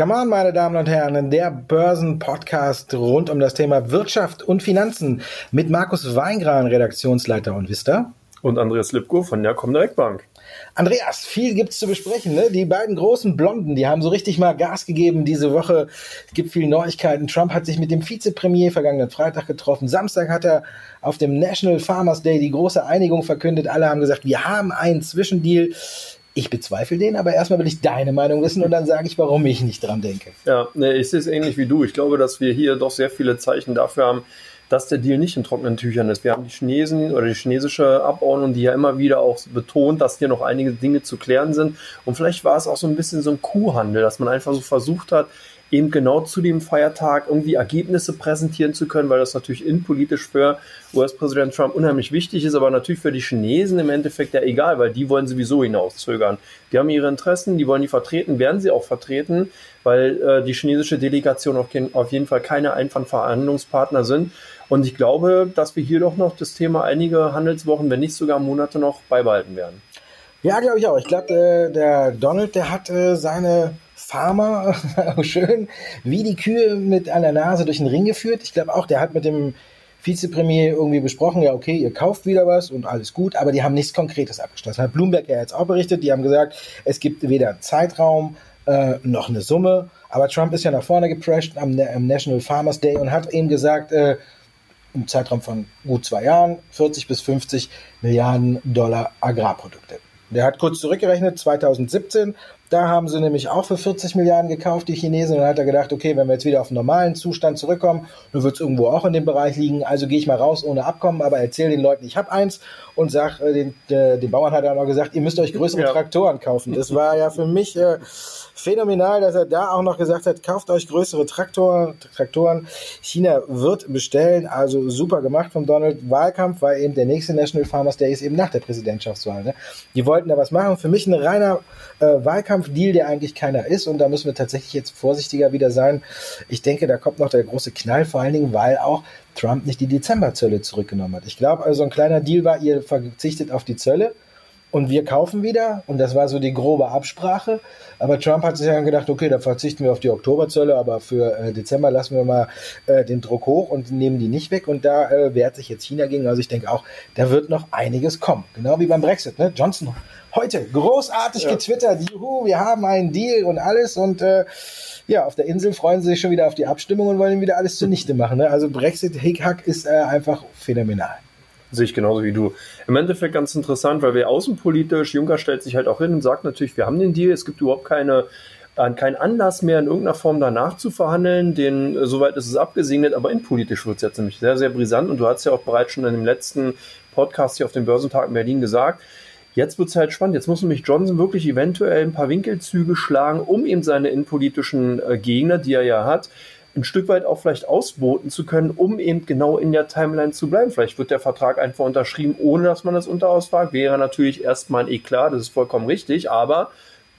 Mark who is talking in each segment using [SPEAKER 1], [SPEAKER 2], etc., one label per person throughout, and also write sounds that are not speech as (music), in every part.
[SPEAKER 1] Come on, meine Damen und Herren, der Börsen-Podcast rund um das Thema Wirtschaft und Finanzen mit Markus Weingran, Redaktionsleiter und Vista.
[SPEAKER 2] Und Andreas Lipko von der Comdirect Bank.
[SPEAKER 1] Andreas, viel gibt's zu besprechen. Ne? Die beiden großen Blonden, die haben so richtig mal Gas gegeben diese Woche. Es gibt viele Neuigkeiten. Trump hat sich mit dem Vizepremier vergangenen Freitag getroffen. Samstag hat er auf dem National Farmers Day die große Einigung verkündet. Alle haben gesagt, wir haben einen Zwischendeal. Ich bezweifle den, aber erstmal will ich deine Meinung wissen und dann sage ich, warum ich nicht dran denke.
[SPEAKER 2] Ja, nee, ich sehe es ähnlich wie du. Ich glaube, dass wir hier doch sehr viele Zeichen dafür haben, dass der Deal nicht in trockenen Tüchern ist. Wir haben die Chinesen oder die chinesische Abordnung, die ja immer wieder auch betont, dass hier noch einige Dinge zu klären sind. Und vielleicht war es auch so ein bisschen so ein Kuhhandel, dass man einfach so versucht hat, eben genau zu dem Feiertag irgendwie Ergebnisse präsentieren zu können, weil das natürlich innenpolitisch für US-Präsident Trump unheimlich wichtig ist, aber natürlich für die Chinesen im Endeffekt ja egal, weil die wollen sowieso hinauszögern. Die haben ihre Interessen, die wollen die vertreten, werden sie auch vertreten, weil äh, die chinesische Delegation auf, auf jeden Fall keine Einfandverhandlungspartner sind. Und ich glaube, dass wir hier doch noch das Thema einige Handelswochen, wenn nicht sogar Monate noch beibehalten werden.
[SPEAKER 1] Ja, glaube ich auch. Ich glaube, äh, der Donald, der hat äh, seine Farmer (laughs) schön wie die Kühe mit einer Nase durch den Ring geführt. Ich glaube auch, der hat mit dem Vizepremier irgendwie besprochen, ja, okay, ihr kauft wieder was und alles gut, aber die haben nichts Konkretes abgeschlossen. Hat Bloomberg ja jetzt auch berichtet, die haben gesagt, es gibt weder Zeitraum äh, noch eine Summe, aber Trump ist ja nach vorne geprescht am, am National Farmers Day und hat eben gesagt, äh, im Zeitraum von gut zwei Jahren 40 bis 50 Milliarden Dollar Agrarprodukte. Der hat kurz zurückgerechnet, 2017 da haben sie nämlich auch für 40 Milliarden gekauft, die Chinesen. Und dann hat er gedacht, okay, wenn wir jetzt wieder auf den normalen Zustand zurückkommen, dann wird es irgendwo auch in dem Bereich liegen. Also gehe ich mal raus ohne Abkommen, aber erzähle den Leuten, ich habe eins und sag äh, den, äh, den Bauern hat er auch gesagt, ihr müsst euch größere ja. Traktoren kaufen. Das war ja für mich äh, phänomenal, dass er da auch noch gesagt hat, kauft euch größere Traktor, Traktoren. China wird bestellen, also super gemacht vom Donald. Wahlkampf weil eben der nächste National Farmers Day ist eben nach der Präsidentschaftswahl. Ne? Die wollten da was machen. Für mich ein reiner äh, Wahlkampfdeal, der eigentlich keiner ist. Und da müssen wir tatsächlich jetzt vorsichtiger wieder sein. Ich denke, da kommt noch der große Knall, vor allen Dingen, weil auch Trump nicht die Dezemberzölle zurückgenommen hat. Ich glaube, also ein kleiner Deal war, ihr verzichtet auf die Zölle und wir kaufen wieder. Und das war so die grobe Absprache. Aber Trump hat sich dann gedacht, okay, da verzichten wir auf die Oktoberzölle, aber für äh, Dezember lassen wir mal äh, den Druck hoch und nehmen die nicht weg. Und da äh, wehrt sich jetzt China gegen. Also ich denke auch, da wird noch einiges kommen. Genau wie beim Brexit. Ne? Johnson heute großartig ja. getwittert, juhu, wir haben einen Deal und alles. Und äh, ja, auf der Insel freuen sie sich schon wieder auf die Abstimmung und wollen wieder alles zunichte machen. Ne? Also Brexit, Hickhack ist äh, einfach phänomenal.
[SPEAKER 2] Sehe ich genauso wie du. Im Endeffekt ganz interessant, weil wir außenpolitisch, Juncker stellt sich halt auch hin und sagt natürlich, wir haben den Deal, es gibt überhaupt keine äh, kein Anlass mehr in irgendeiner Form danach zu verhandeln, den äh, soweit ist es abgesegnet, aber innenpolitisch wird es jetzt nämlich sehr, sehr brisant und du hast ja auch bereits schon in dem letzten Podcast hier auf dem Börsentag in Berlin gesagt, jetzt wird es halt spannend, jetzt muss nämlich Johnson wirklich eventuell ein paar Winkelzüge schlagen, um eben seine innenpolitischen äh, Gegner, die er ja hat, ein Stück weit auch vielleicht ausboten zu können, um eben genau in der Timeline zu bleiben. Vielleicht wird der Vertrag einfach unterschrieben, ohne dass man das Unterhaus fragt. Wäre natürlich erstmal ein Eklat, das ist vollkommen richtig, aber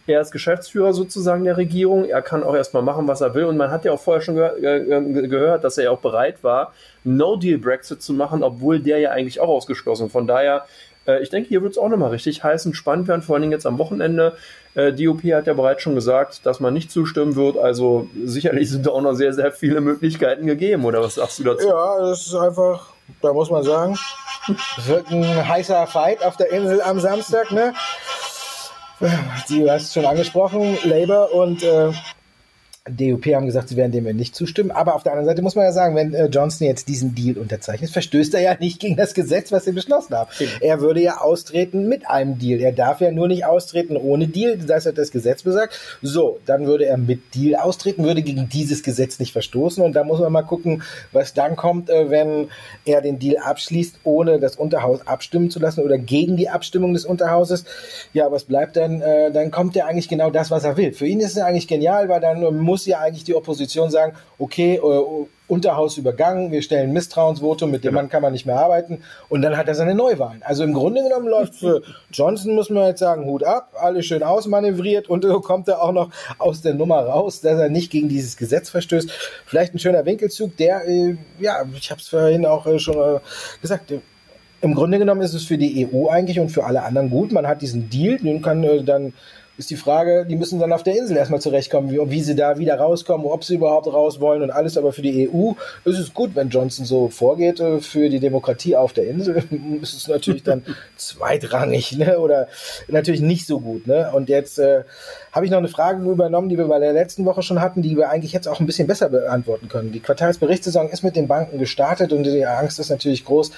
[SPEAKER 2] er ist Geschäftsführer sozusagen der Regierung. Er kann auch erstmal machen, was er will. Und man hat ja auch vorher schon ge ge gehört, dass er ja auch bereit war, No-Deal-Brexit zu machen, obwohl der ja eigentlich auch ausgeschlossen. Von daher äh, ich denke, hier wird es auch nochmal richtig heiß und spannend werden, vor allen Dingen jetzt am Wochenende. Äh, DOP hat ja bereits schon gesagt, dass man nicht zustimmen wird. Also sicherlich sind da auch noch sehr, sehr viele Möglichkeiten gegeben. Oder was sagst du dazu?
[SPEAKER 1] Ja, das ist einfach, da muss man sagen, es wird ein heißer Fight auf der Insel am Samstag. Ne? Du hast es schon angesprochen, Labour und äh, DUP haben gesagt, sie werden dem nicht zustimmen. Aber auf der anderen Seite muss man ja sagen, wenn äh, Johnson jetzt diesen Deal unterzeichnet, verstößt er ja nicht gegen das Gesetz, was sie beschlossen haben. Mhm. Er würde ja austreten mit einem Deal. Er darf ja nur nicht austreten ohne Deal. Das hat das Gesetz besagt. So, dann würde er mit Deal austreten, würde gegen dieses Gesetz nicht verstoßen. Und da muss man mal gucken, was dann kommt, äh, wenn er den Deal abschließt, ohne das Unterhaus abstimmen zu lassen oder gegen die Abstimmung des Unterhauses. Ja, was bleibt dann? Äh, dann kommt er eigentlich genau das, was er will. Für ihn ist es eigentlich genial, weil dann muss ja eigentlich die Opposition sagen, okay, äh, Unterhaus übergangen, wir stellen Misstrauensvotum, mit dem genau. Mann kann man nicht mehr arbeiten und dann hat er seine Neuwahlen. Also im Grunde genommen läuft für Johnson, muss man jetzt sagen, Hut ab, alles schön ausmanövriert und so kommt er auch noch aus der Nummer raus, dass er nicht gegen dieses Gesetz verstößt. Vielleicht ein schöner Winkelzug, der, äh, ja, ich habe es vorhin auch äh, schon äh, gesagt, im Grunde genommen ist es für die EU eigentlich und für alle anderen gut. Man hat diesen Deal, nun kann äh, dann ist die Frage, die müssen dann auf der Insel erstmal zurechtkommen, wie, wie, sie da wieder rauskommen, ob sie überhaupt raus wollen und alles. Aber für die EU ist es gut, wenn Johnson so vorgeht. Äh, für die Demokratie auf der Insel (laughs) ist es natürlich dann (laughs) zweitrangig ne? oder natürlich nicht so gut. Ne? Und jetzt äh, habe ich noch eine Frage übernommen, die wir bei der letzten Woche schon hatten, die wir eigentlich jetzt auch ein bisschen besser beantworten können. Die Quartalsberichtssaison ist mit den Banken gestartet und die Angst ist natürlich groß,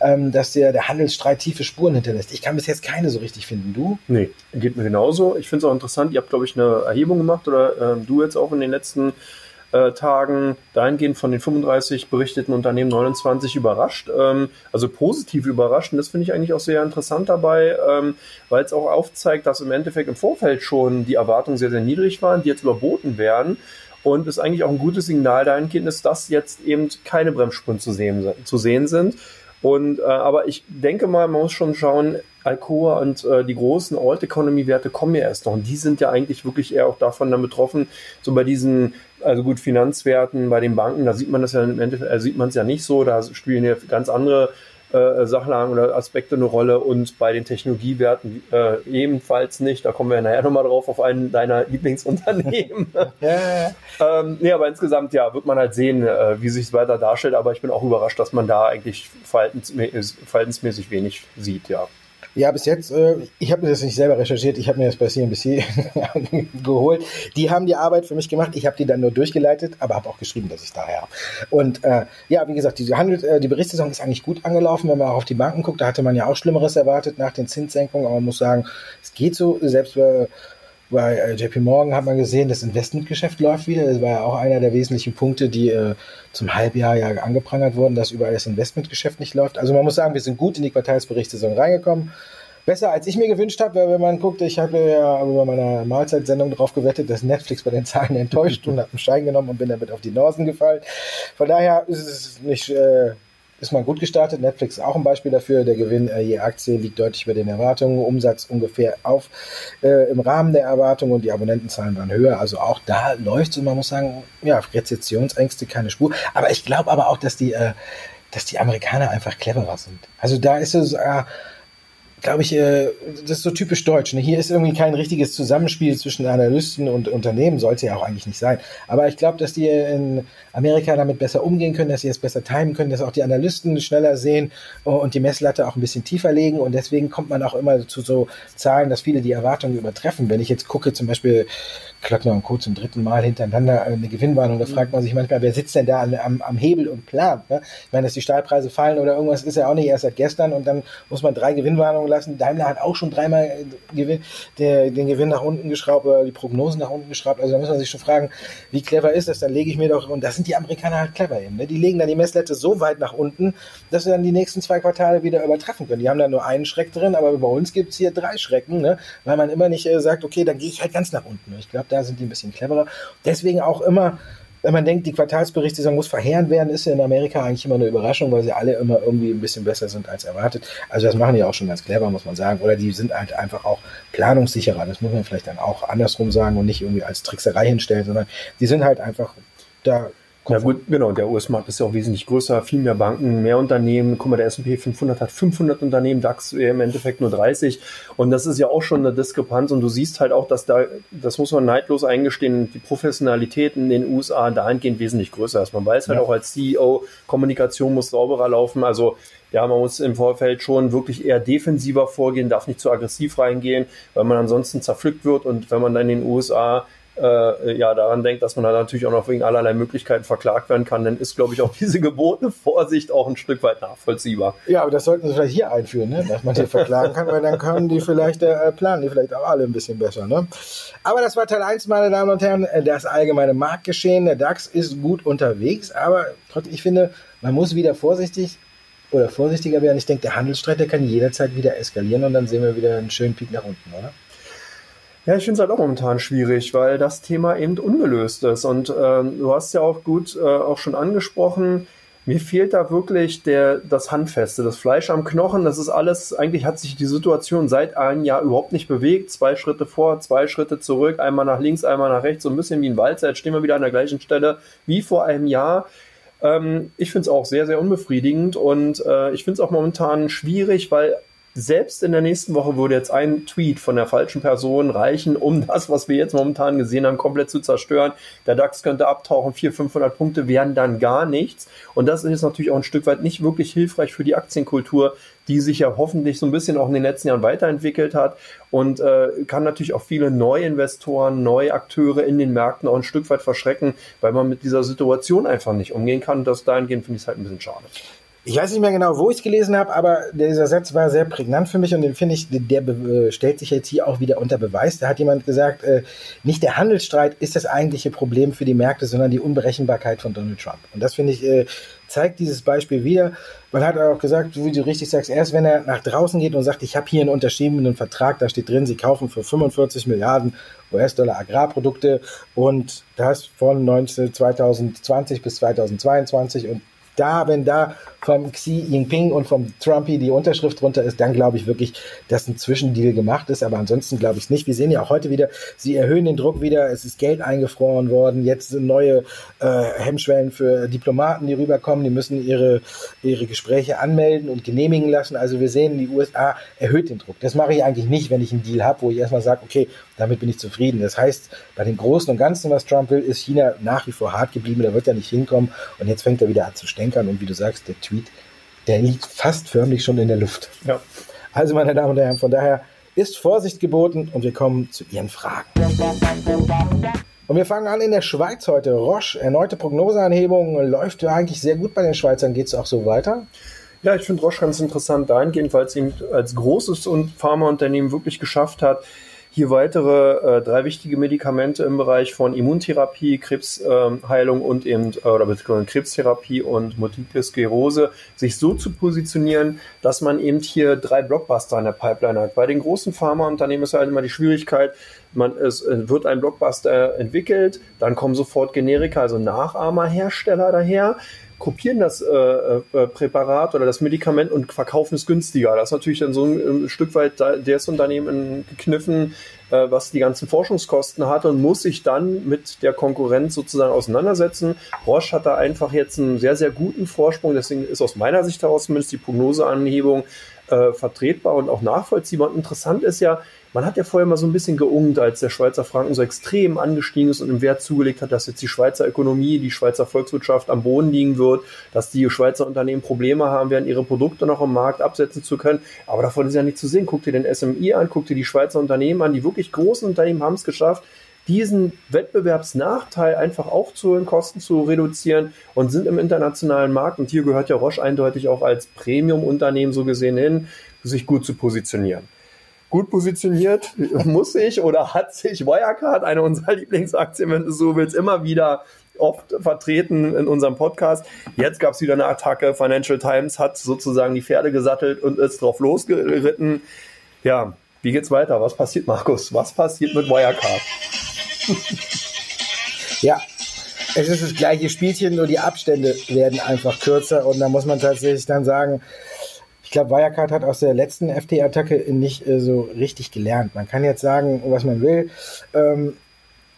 [SPEAKER 1] ähm, dass der, der Handelsstreit tiefe Spuren hinterlässt. Ich kann bis jetzt keine so richtig finden. Du?
[SPEAKER 2] Nee, geht mir genauso. Ich finde es auch interessant. Ihr habt, glaube ich, eine Erhebung gemacht oder äh, du jetzt auch in den letzten äh, Tagen dahingehend von den 35 berichteten Unternehmen 29 überrascht, ähm, also positiv überrascht. Und das finde ich eigentlich auch sehr interessant dabei, ähm, weil es auch aufzeigt, dass im Endeffekt im Vorfeld schon die Erwartungen sehr, sehr niedrig waren, die jetzt überboten werden. Und es eigentlich auch ein gutes Signal dahingehend ist, dass jetzt eben keine Bremsspuren zu sehen, zu sehen sind. Und äh, aber ich denke mal, man muss schon schauen, Alcoa und äh, die großen Old Economy Werte kommen ja erst noch und die sind ja eigentlich wirklich eher auch davon dann betroffen, so bei diesen also gut Finanzwerten, bei den Banken, da sieht man das ja im Endeffekt, also sieht man es ja nicht so, da spielen ja ganz andere äh, Sachlagen oder Aspekte eine Rolle und bei den Technologiewerten äh, ebenfalls nicht. Da kommen wir nachher nochmal drauf auf einen deiner (laughs) Lieblingsunternehmen. (laughs) ja, ähm, nee, aber insgesamt ja, wird man halt sehen, äh, wie sich es weiter darstellt. Aber ich bin auch überrascht, dass man da eigentlich verhaltensmäßig, verhaltensmäßig wenig sieht, ja.
[SPEAKER 1] Ja, bis jetzt, äh, ich habe mir das nicht selber recherchiert, ich habe mir das bei CNBC (laughs) geholt. Die haben die Arbeit für mich gemacht, ich habe die dann nur durchgeleitet, aber habe auch geschrieben, dass ich daher habe. Und äh, ja, wie gesagt, die, Handel, äh, die Berichtssaison ist eigentlich gut angelaufen, wenn man auch auf die Banken guckt, da hatte man ja auch Schlimmeres erwartet nach den Zinssenkungen, aber man muss sagen, es geht so, selbst bei bei äh, JP Morgan hat man gesehen, das Investmentgeschäft läuft wieder. Das war ja auch einer der wesentlichen Punkte, die äh, zum Halbjahr ja angeprangert wurden, dass überall das Investmentgeschäft nicht läuft. Also man muss sagen, wir sind gut in die Quartalsberichtssaison reingekommen. Besser als ich mir gewünscht habe, weil wenn man guckt, ich habe ja über meine Mahlzeitsendung darauf gewettet, dass Netflix bei den Zahlen enttäuscht und habe einen Schein genommen und bin damit auf die Norsen gefallen. Von daher ist es nicht äh, ist man gut gestartet. Netflix auch ein Beispiel dafür. Der Gewinn äh, je Aktie liegt deutlich über den Erwartungen. Umsatz ungefähr auf äh, im Rahmen der Erwartungen und die Abonnentenzahlen waren höher. Also auch da läuft und man muss sagen, ja, Rezessionsängste keine Spur. Aber ich glaube aber auch, dass die, äh, dass die Amerikaner einfach cleverer sind. Also da ist es, äh, glaube ich, äh, das ist so typisch deutsch. Ne? Hier ist irgendwie kein richtiges Zusammenspiel zwischen Analysten und Unternehmen, sollte ja auch eigentlich nicht sein. Aber ich glaube, dass die in Amerika damit besser umgehen können, dass sie es besser timen können, dass auch die Analysten schneller sehen und die Messlatte auch ein bisschen tiefer legen. Und deswegen kommt man auch immer zu so Zahlen, dass viele die Erwartungen übertreffen. Wenn ich jetzt gucke, zum Beispiel Klöckner und Co. zum dritten Mal hintereinander eine Gewinnwarnung. Da fragt man sich manchmal, wer sitzt denn da am, am Hebel und plant? Ne? Ich meine, dass die Stahlpreise fallen oder irgendwas ist ja auch nicht erst seit gestern und dann muss man drei Gewinnwarnungen lassen. Daimler hat auch schon dreimal äh, Gewinn, der, den Gewinn nach unten geschraubt oder die Prognosen nach unten geschraubt. Also da muss man sich schon fragen, wie clever ist das? Dann lege ich mir doch, und das sind die Amerikaner halt clever eben. Ne? Die legen dann die Messlatte so weit nach unten, dass sie dann die nächsten zwei Quartale wieder übertreffen können. Die haben da nur einen Schreck drin, aber bei uns gibt's hier drei Schrecken, ne? weil man immer nicht äh, sagt, okay, dann gehe ich halt ganz nach unten. Ich glaube, da sind die ein bisschen cleverer. Deswegen auch immer, wenn man denkt, die Quartalsberichtssaison muss verheerend werden, ist ja in Amerika eigentlich immer eine Überraschung, weil sie alle immer irgendwie ein bisschen besser sind als erwartet. Also das machen die auch schon ganz clever, muss man sagen. Oder die sind halt einfach auch planungssicherer. Das muss man vielleicht dann auch andersrum sagen und nicht irgendwie als Trickserei hinstellen, sondern die sind halt einfach da
[SPEAKER 2] ja gut, genau. Der US-Markt ist ja auch wesentlich größer, viel mehr Banken, mehr Unternehmen. Guck mal, der S&P 500 hat 500 Unternehmen, DAX im Endeffekt nur 30. Und das ist ja auch schon eine Diskrepanz. Und du siehst halt auch, dass da, das muss man neidlos eingestehen, die Professionalität in den USA dahingehend wesentlich größer ist. Man weiß halt ja. auch als CEO, Kommunikation muss sauberer laufen. Also ja, man muss im Vorfeld schon wirklich eher defensiver vorgehen, darf nicht zu aggressiv reingehen, weil man ansonsten zerpflückt wird. Und wenn man dann in den USA äh, ja, daran denkt, dass man dann natürlich auch noch wegen allerlei Möglichkeiten verklagt werden kann, dann ist, glaube ich, auch (laughs) diese gebotene Vorsicht auch ein Stück weit nachvollziehbar.
[SPEAKER 1] Ja, aber das sollten sie vielleicht hier einführen, ne? dass man die (laughs) verklagen kann, weil dann können die vielleicht, äh, planen die vielleicht auch alle ein bisschen besser. Ne? Aber das war Teil 1, meine Damen und Herren, das allgemeine Marktgeschehen. Der DAX ist gut unterwegs, aber ich finde, man muss wieder vorsichtig oder vorsichtiger werden. Ich denke, der Handelsstreit, der kann jederzeit wieder eskalieren und dann sehen wir wieder einen schönen Peak nach unten, oder?
[SPEAKER 2] Ja, ich finde es halt auch momentan schwierig, weil das Thema eben ungelöst ist. Und ähm, du hast ja auch gut äh, auch schon angesprochen, mir fehlt da wirklich der, das Handfeste, das Fleisch am Knochen. Das ist alles, eigentlich hat sich die Situation seit einem Jahr überhaupt nicht bewegt. Zwei Schritte vor, zwei Schritte zurück, einmal nach links, einmal nach rechts, so ein bisschen wie ein Walzer. Jetzt stehen wir wieder an der gleichen Stelle wie vor einem Jahr. Ähm, ich finde es auch sehr, sehr unbefriedigend und äh, ich finde es auch momentan schwierig, weil selbst in der nächsten Woche würde jetzt ein Tweet von der falschen Person reichen, um das, was wir jetzt momentan gesehen haben, komplett zu zerstören. Der DAX könnte abtauchen, 400, 500 Punkte wären dann gar nichts. Und das ist natürlich auch ein Stück weit nicht wirklich hilfreich für die Aktienkultur, die sich ja hoffentlich so ein bisschen auch in den letzten Jahren weiterentwickelt hat und äh, kann natürlich auch viele Neuinvestoren, Neuakteure in den Märkten auch ein Stück weit verschrecken, weil man mit dieser Situation einfach nicht umgehen kann. Und das dahingehend finde ich es halt ein bisschen schade
[SPEAKER 1] ich weiß nicht mehr genau, wo ich es gelesen habe, aber dieser Satz war sehr prägnant für mich und den finde ich, der äh, stellt sich jetzt hier auch wieder unter Beweis. Da hat jemand gesagt, äh, nicht der Handelsstreit ist das eigentliche Problem für die Märkte, sondern die Unberechenbarkeit von Donald Trump. Und das finde ich, äh, zeigt dieses Beispiel wieder. Man hat auch gesagt, wie du richtig sagst, erst wenn er nach draußen geht und sagt, ich habe hier einen unterschriebenen Vertrag, da steht drin, sie kaufen für 45 Milliarden US-Dollar Agrarprodukte und das von 19, 2020 bis 2022 und da, wenn da vom Xi Jinping und vom Trumpy die Unterschrift drunter ist, dann glaube ich wirklich, dass ein Zwischendeal gemacht ist. Aber ansonsten glaube ich es nicht. Wir sehen ja auch heute wieder, sie erhöhen den Druck wieder. Es ist Geld eingefroren worden. Jetzt sind neue äh, Hemmschwellen für Diplomaten, die rüberkommen. Die müssen ihre, ihre Gespräche anmelden und genehmigen lassen. Also wir sehen, die USA erhöht den Druck. Das mache ich eigentlich nicht, wenn ich einen Deal habe, wo ich erstmal sage, okay, damit bin ich zufrieden. Das heißt, bei dem Großen und Ganzen, was Trump will, ist China nach wie vor hart geblieben. Da wird er nicht hinkommen. Und jetzt fängt er wieder an zu stänkern. Und wie du sagst, der Tweet, der liegt fast förmlich schon in der Luft. Ja. Also, meine Damen und Herren, von daher ist Vorsicht geboten und wir kommen zu Ihren Fragen. Und wir fangen an in der Schweiz heute. Roche, erneute Prognoseanhebung, läuft ja eigentlich sehr gut bei den Schweizern. Geht es auch so weiter?
[SPEAKER 2] Ja, ich finde Roche ganz interessant dahingehend, weil es ihm als großes Pharmaunternehmen wirklich geschafft hat, hier weitere äh, drei wichtige Medikamente im Bereich von Immuntherapie, Krebsheilung ähm, und eben äh, oder beziehungsweise Krebstherapie und Multiple Sklerose sich so zu positionieren, dass man eben hier drei Blockbuster in der Pipeline hat. Bei den großen Pharmaunternehmen ist halt immer die Schwierigkeit, man, es äh, wird ein Blockbuster entwickelt, dann kommen sofort Generika, also Nachahmerhersteller daher kopieren das äh, äh, Präparat oder das Medikament und verkaufen es günstiger. Das ist natürlich dann so ein, ein Stück weit das Unternehmen gekniffen, äh, was die ganzen Forschungskosten hat und muss sich dann mit der Konkurrenz sozusagen auseinandersetzen. Roche hat da einfach jetzt einen sehr, sehr guten Vorsprung. Deswegen ist aus meiner Sicht heraus zumindest die Prognoseanhebung äh, vertretbar und auch nachvollziehbar. Und interessant ist ja, man hat ja vorher mal so ein bisschen geungt, als der Schweizer Franken so extrem angestiegen ist und im Wert zugelegt hat, dass jetzt die Schweizer Ökonomie, die Schweizer Volkswirtschaft am Boden liegen wird, dass die Schweizer Unternehmen Probleme haben werden, ihre Produkte noch am Markt absetzen zu können. Aber davon ist ja nicht zu sehen. Guck dir den SMI an, guck dir die Schweizer Unternehmen an. Die wirklich großen Unternehmen haben es geschafft, diesen Wettbewerbsnachteil einfach aufzuholen, Kosten zu reduzieren und sind im internationalen Markt, und hier gehört ja Roche eindeutig auch als Premium-Unternehmen so gesehen hin, sich gut zu positionieren gut positioniert, (laughs) muss sich oder hat sich Wirecard, eine unserer (laughs) Lieblingsaktien, wenn du so willst, immer wieder oft vertreten in unserem Podcast. Jetzt gab es wieder eine Attacke. Financial Times hat sozusagen die Pferde gesattelt und ist drauf losgeritten. Ja, wie geht's weiter? Was passiert, Markus? Was passiert mit Wirecard? (laughs)
[SPEAKER 1] ja, es ist das gleiche Spielchen, nur die Abstände werden einfach kürzer und da muss man tatsächlich dann sagen, ich glaube, Wirecard hat aus der letzten FT-Attacke nicht äh, so richtig gelernt. Man kann jetzt sagen, was man will. Ähm,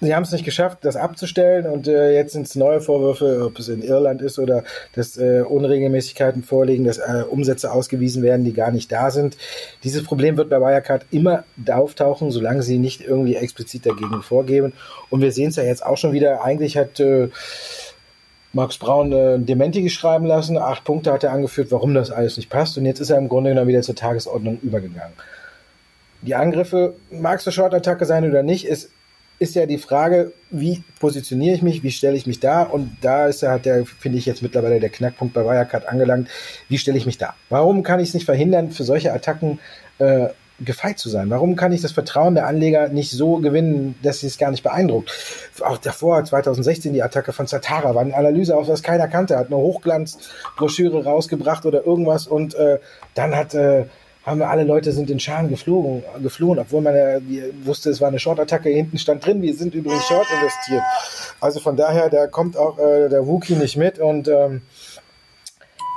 [SPEAKER 1] sie haben es nicht geschafft, das abzustellen und äh, jetzt sind es neue Vorwürfe, ob es in Irland ist oder dass äh, Unregelmäßigkeiten vorliegen, dass äh, Umsätze ausgewiesen werden, die gar nicht da sind. Dieses Problem wird bei Wirecard immer auftauchen, solange sie nicht irgendwie explizit dagegen vorgeben. Und wir sehen es ja jetzt auch schon wieder. Eigentlich hat äh, Max Braun äh, Dementi geschrieben lassen. Acht Punkte hat er angeführt, warum das alles nicht passt. Und jetzt ist er im Grunde genommen wieder zur Tagesordnung übergegangen. Die Angriffe, mag es eine Short-Attacke sein oder nicht, ist, ist ja die Frage, wie positioniere ich mich, wie stelle ich mich da? Und da ist ja, der, finde ich jetzt mittlerweile der Knackpunkt bei Wirecard angelangt. Wie stelle ich mich da? Warum kann ich es nicht verhindern, für solche Attacken äh, gefeit zu sein? Warum kann ich das Vertrauen der Anleger nicht so gewinnen, dass sie es gar nicht beeindruckt? Auch davor, 2016, die Attacke von Zatara, war eine Analyse aus, was keiner kannte, hat eine Hochglanzbroschüre rausgebracht oder irgendwas und äh, dann hat äh, haben wir alle Leute sind in Scharen geflogen, geflohen, obwohl man ja wusste, es war eine Short-Attacke, hinten stand drin, wir sind übrigens Short investiert. Also von daher, da kommt auch äh, der Wookie nicht mit und ähm,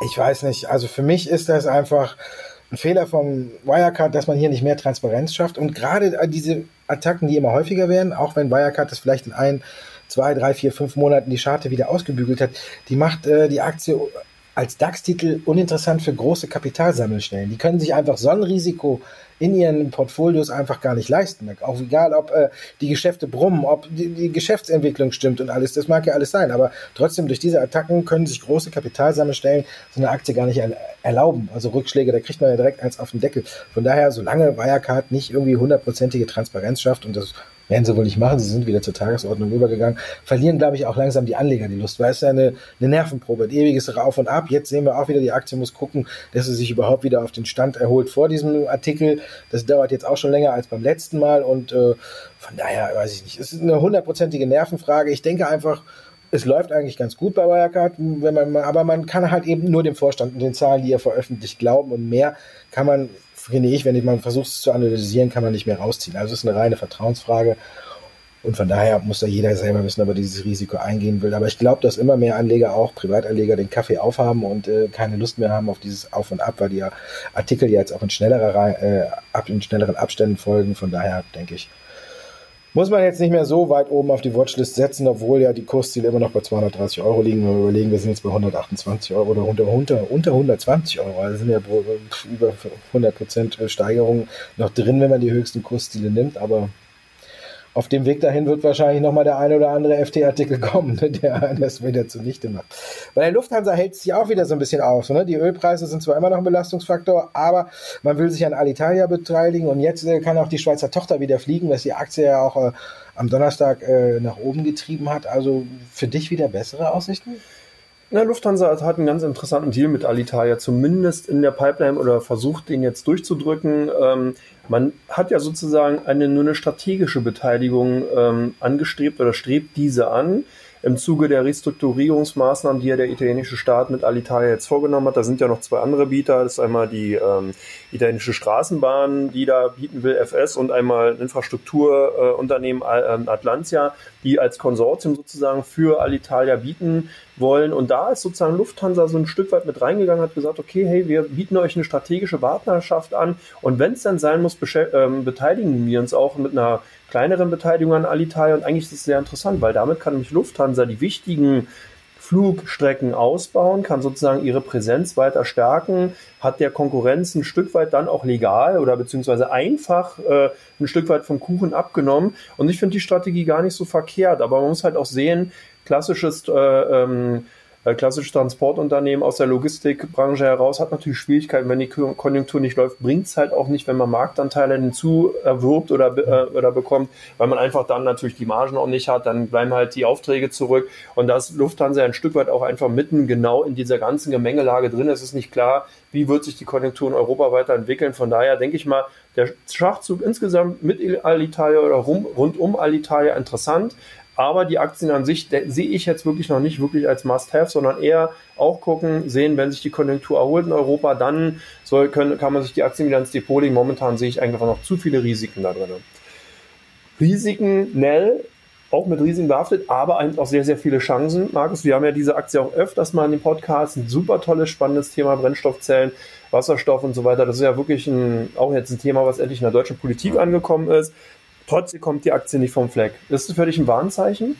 [SPEAKER 1] ich weiß nicht, also für mich ist das einfach ein Fehler vom Wirecard, dass man hier nicht mehr Transparenz schafft. Und gerade diese Attacken, die immer häufiger werden, auch wenn Wirecard das vielleicht in ein zwei, drei, vier, fünf Monaten die Scharte wieder ausgebügelt hat, die macht äh, die Aktie als DAX-Titel uninteressant für große Kapitalsammelstellen. Die können sich einfach Sonnenrisiko in ihren Portfolios einfach gar nicht leisten. Auch egal, ob äh, die Geschäfte brummen, ob die, die Geschäftsentwicklung stimmt und alles, das mag ja alles sein, aber trotzdem durch diese Attacken können sich große Kapitalsammelstellen so eine Aktie gar nicht erlauben. Also Rückschläge, da kriegt man ja direkt eins auf den Deckel. Von daher, solange Wirecard nicht irgendwie hundertprozentige Transparenz schafft und das werden sie wohl nicht machen, sie sind wieder zur Tagesordnung übergegangen, verlieren, glaube ich, auch langsam die Anleger die Lust, weil es ja eine, eine Nervenprobe, ein ewiges Rauf und Ab. Jetzt sehen wir auch wieder, die Aktie muss gucken, dass sie sich überhaupt wieder auf den Stand erholt vor diesem Artikel. Das dauert jetzt auch schon länger als beim letzten Mal und äh, von daher weiß ich nicht. Es ist eine hundertprozentige Nervenfrage. Ich denke einfach, es läuft eigentlich ganz gut bei Wirecard, wenn man, aber man kann halt eben nur dem Vorstand und den Zahlen, die er veröffentlicht, glauben und mehr kann man finde ich, wenn man versucht es zu analysieren, kann man nicht mehr rausziehen. Also es ist eine reine Vertrauensfrage. Und von daher muss da jeder selber wissen, ob er dieses Risiko eingehen will. Aber ich glaube, dass immer mehr Anleger, auch Privatanleger, den Kaffee aufhaben und äh, keine Lust mehr haben auf dieses Auf und Ab, weil die Artikel ja jetzt auch in, schnellerer, äh, ab, in schnelleren Abständen folgen. Von daher denke ich, muss man jetzt nicht mehr so weit oben auf die Watchlist setzen, obwohl ja die Kursziele immer noch bei 230 Euro liegen. Wenn wir überlegen, wir sind jetzt bei 128 Euro oder unter, unter, unter 120 Euro. Also sind ja über 100 Prozent Steigerung noch drin, wenn man die höchsten Kursziele nimmt. Aber auf dem Weg dahin wird wahrscheinlich nochmal der eine oder andere FT-Artikel kommen, ne, (laughs) der das wieder zunichte macht. Bei der Lufthansa hält sich auch wieder so ein bisschen auf. Ne? Die Ölpreise sind zwar immer noch ein Belastungsfaktor, aber man will sich an Alitalia beteiligen und jetzt äh, kann auch die Schweizer Tochter wieder fliegen, was die Aktie ja auch äh, am Donnerstag äh, nach oben getrieben hat. Also für dich wieder bessere Aussichten?
[SPEAKER 2] Na, Lufthansa hat einen ganz interessanten Deal mit Alitalia, zumindest in der Pipeline oder versucht, den jetzt durchzudrücken. Ähm, man hat ja sozusagen eine, nur eine strategische Beteiligung ähm, angestrebt oder strebt diese an im Zuge der Restrukturierungsmaßnahmen, die ja der italienische Staat mit Alitalia jetzt vorgenommen hat. Da sind ja noch zwei andere Bieter. Das ist einmal die ähm, italienische Straßenbahn, die da bieten will, FS, und einmal ein Infrastrukturunternehmen äh, Atlantia, die als Konsortium sozusagen für Alitalia bieten wollen. Und da ist sozusagen Lufthansa so ein Stück weit mit reingegangen, hat gesagt, okay, hey, wir bieten euch eine strategische Partnerschaft an und wenn es dann sein muss, ähm, beteiligen wir uns auch mit einer kleineren Beteiligung an Alitalia und eigentlich ist es sehr interessant, weil damit kann nämlich Lufthansa die wichtigen Flugstrecken ausbauen, kann sozusagen ihre Präsenz weiter stärken, hat der Konkurrenz ein Stück weit dann auch legal oder beziehungsweise einfach äh, ein Stück weit vom Kuchen abgenommen. Und ich finde die Strategie gar nicht so verkehrt, aber man muss halt auch sehen, klassisches äh, ähm, äh, klassisches Transportunternehmen aus der Logistikbranche heraus hat natürlich Schwierigkeiten, wenn die Konjunktur nicht läuft, bringt es halt auch nicht, wenn man Marktanteile hinzu erwirbt oder, äh, oder bekommt, weil man einfach dann natürlich die Margen auch nicht hat, dann bleiben halt die Aufträge zurück und das Lufthansa ein Stück weit auch einfach mitten genau in dieser ganzen Gemengelage drin. Es ist nicht klar, wie wird sich die Konjunktur in Europa weiterentwickeln. Von daher denke ich mal, der Schachzug insgesamt mit Alitalia oder rum, rund um Alitalia interessant. Aber die Aktien an sich sehe ich jetzt wirklich noch nicht wirklich als Must-Have, sondern eher auch gucken, sehen, wenn sich die Konjunktur erholt in Europa, dann soll, können, kann man sich die Aktien wieder ins Depot legen. Momentan sehe ich einfach noch zu viele Risiken da drin. Risiken, Nell, auch mit Risiken behaftet, aber auch sehr, sehr viele Chancen. Markus, wir haben ja diese Aktie auch öfters mal in dem Podcast. Ein super tolles, spannendes Thema, Brennstoffzellen, Wasserstoff und so weiter. Das ist ja wirklich ein, auch jetzt ein Thema, was endlich in der deutschen Politik angekommen ist. Trotzdem kommt die Aktie nicht vom Fleck. Ist das für dich ein Warnzeichen?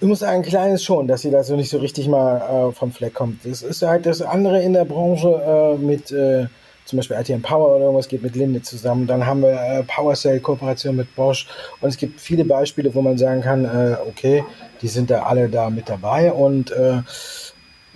[SPEAKER 1] Ich muss sagen, ein kleines schon, dass sie da so nicht so richtig mal äh, vom Fleck kommt. Das ist halt das andere in der Branche äh, mit äh, zum Beispiel ITM Power oder irgendwas geht mit Linde zusammen. Dann haben wir äh, PowerCell Kooperation mit Bosch und es gibt viele Beispiele, wo man sagen kann, äh, okay, die sind da alle da mit dabei und äh,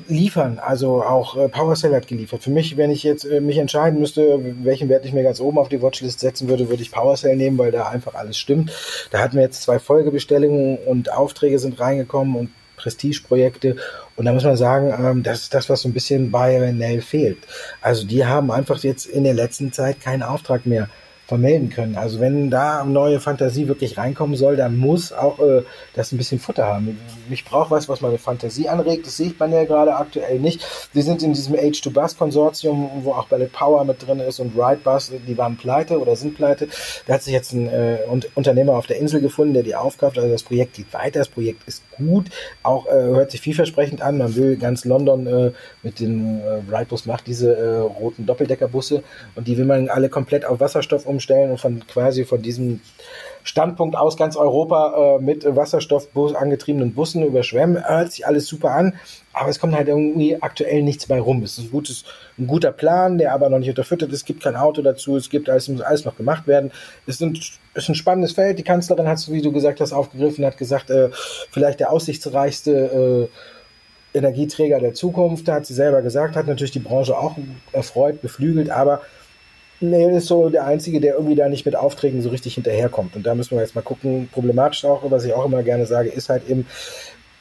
[SPEAKER 1] liefern. Also auch äh, PowerCell hat geliefert. Für mich, wenn ich jetzt äh, mich entscheiden müsste, welchen Wert ich mir ganz oben auf die Watchlist setzen würde, würde ich PowerCell nehmen, weil da einfach alles stimmt. Da hatten wir jetzt zwei Folgebestellungen und Aufträge sind reingekommen und Prestigeprojekte. Und da muss man sagen, ähm, das ist das, was so ein bisschen bei Nell fehlt. Also die haben einfach jetzt in der letzten Zeit keinen Auftrag mehr vermelden können. Also wenn da neue Fantasie wirklich reinkommen soll, dann muss auch äh, das ein bisschen Futter haben. Ich brauche was, was meine Fantasie anregt. Das sieht man ja gerade aktuell nicht. Wir sind in diesem H2Bus-Konsortium, wo auch Ballet Power mit drin ist und Ride Bus, die waren pleite oder sind pleite. Da hat sich jetzt ein äh, Unternehmer auf der Insel gefunden, der die aufkauft. Also das Projekt geht weiter, das Projekt ist gut, auch äh, hört sich vielversprechend an. Man will ganz London äh, mit den äh, Ride Bus macht diese äh, roten Doppeldeckerbusse und die will man alle komplett auf Wasserstoff um umstellen und von quasi von diesem Standpunkt aus ganz Europa äh, mit Wasserstoffbus angetriebenen Bussen überschwemmen. Hört sich alles super an, aber es kommt halt irgendwie aktuell nichts bei rum. Es ist ein, gutes, ein guter Plan, der aber noch nicht unterfüttert ist. Es gibt kein Auto dazu, es gibt alles, muss alles noch gemacht werden. Es ist ein, ist ein spannendes Feld. Die Kanzlerin hat es, wie du gesagt hast, aufgegriffen, hat gesagt, äh, vielleicht der aussichtsreichste äh, Energieträger der Zukunft, hat sie selber gesagt, hat natürlich die Branche auch erfreut, beflügelt, aber Nee, ist so der Einzige, der irgendwie da nicht mit Aufträgen so richtig hinterherkommt. Und da müssen wir jetzt mal gucken. Problematisch auch, was ich auch immer gerne sage, ist halt eben,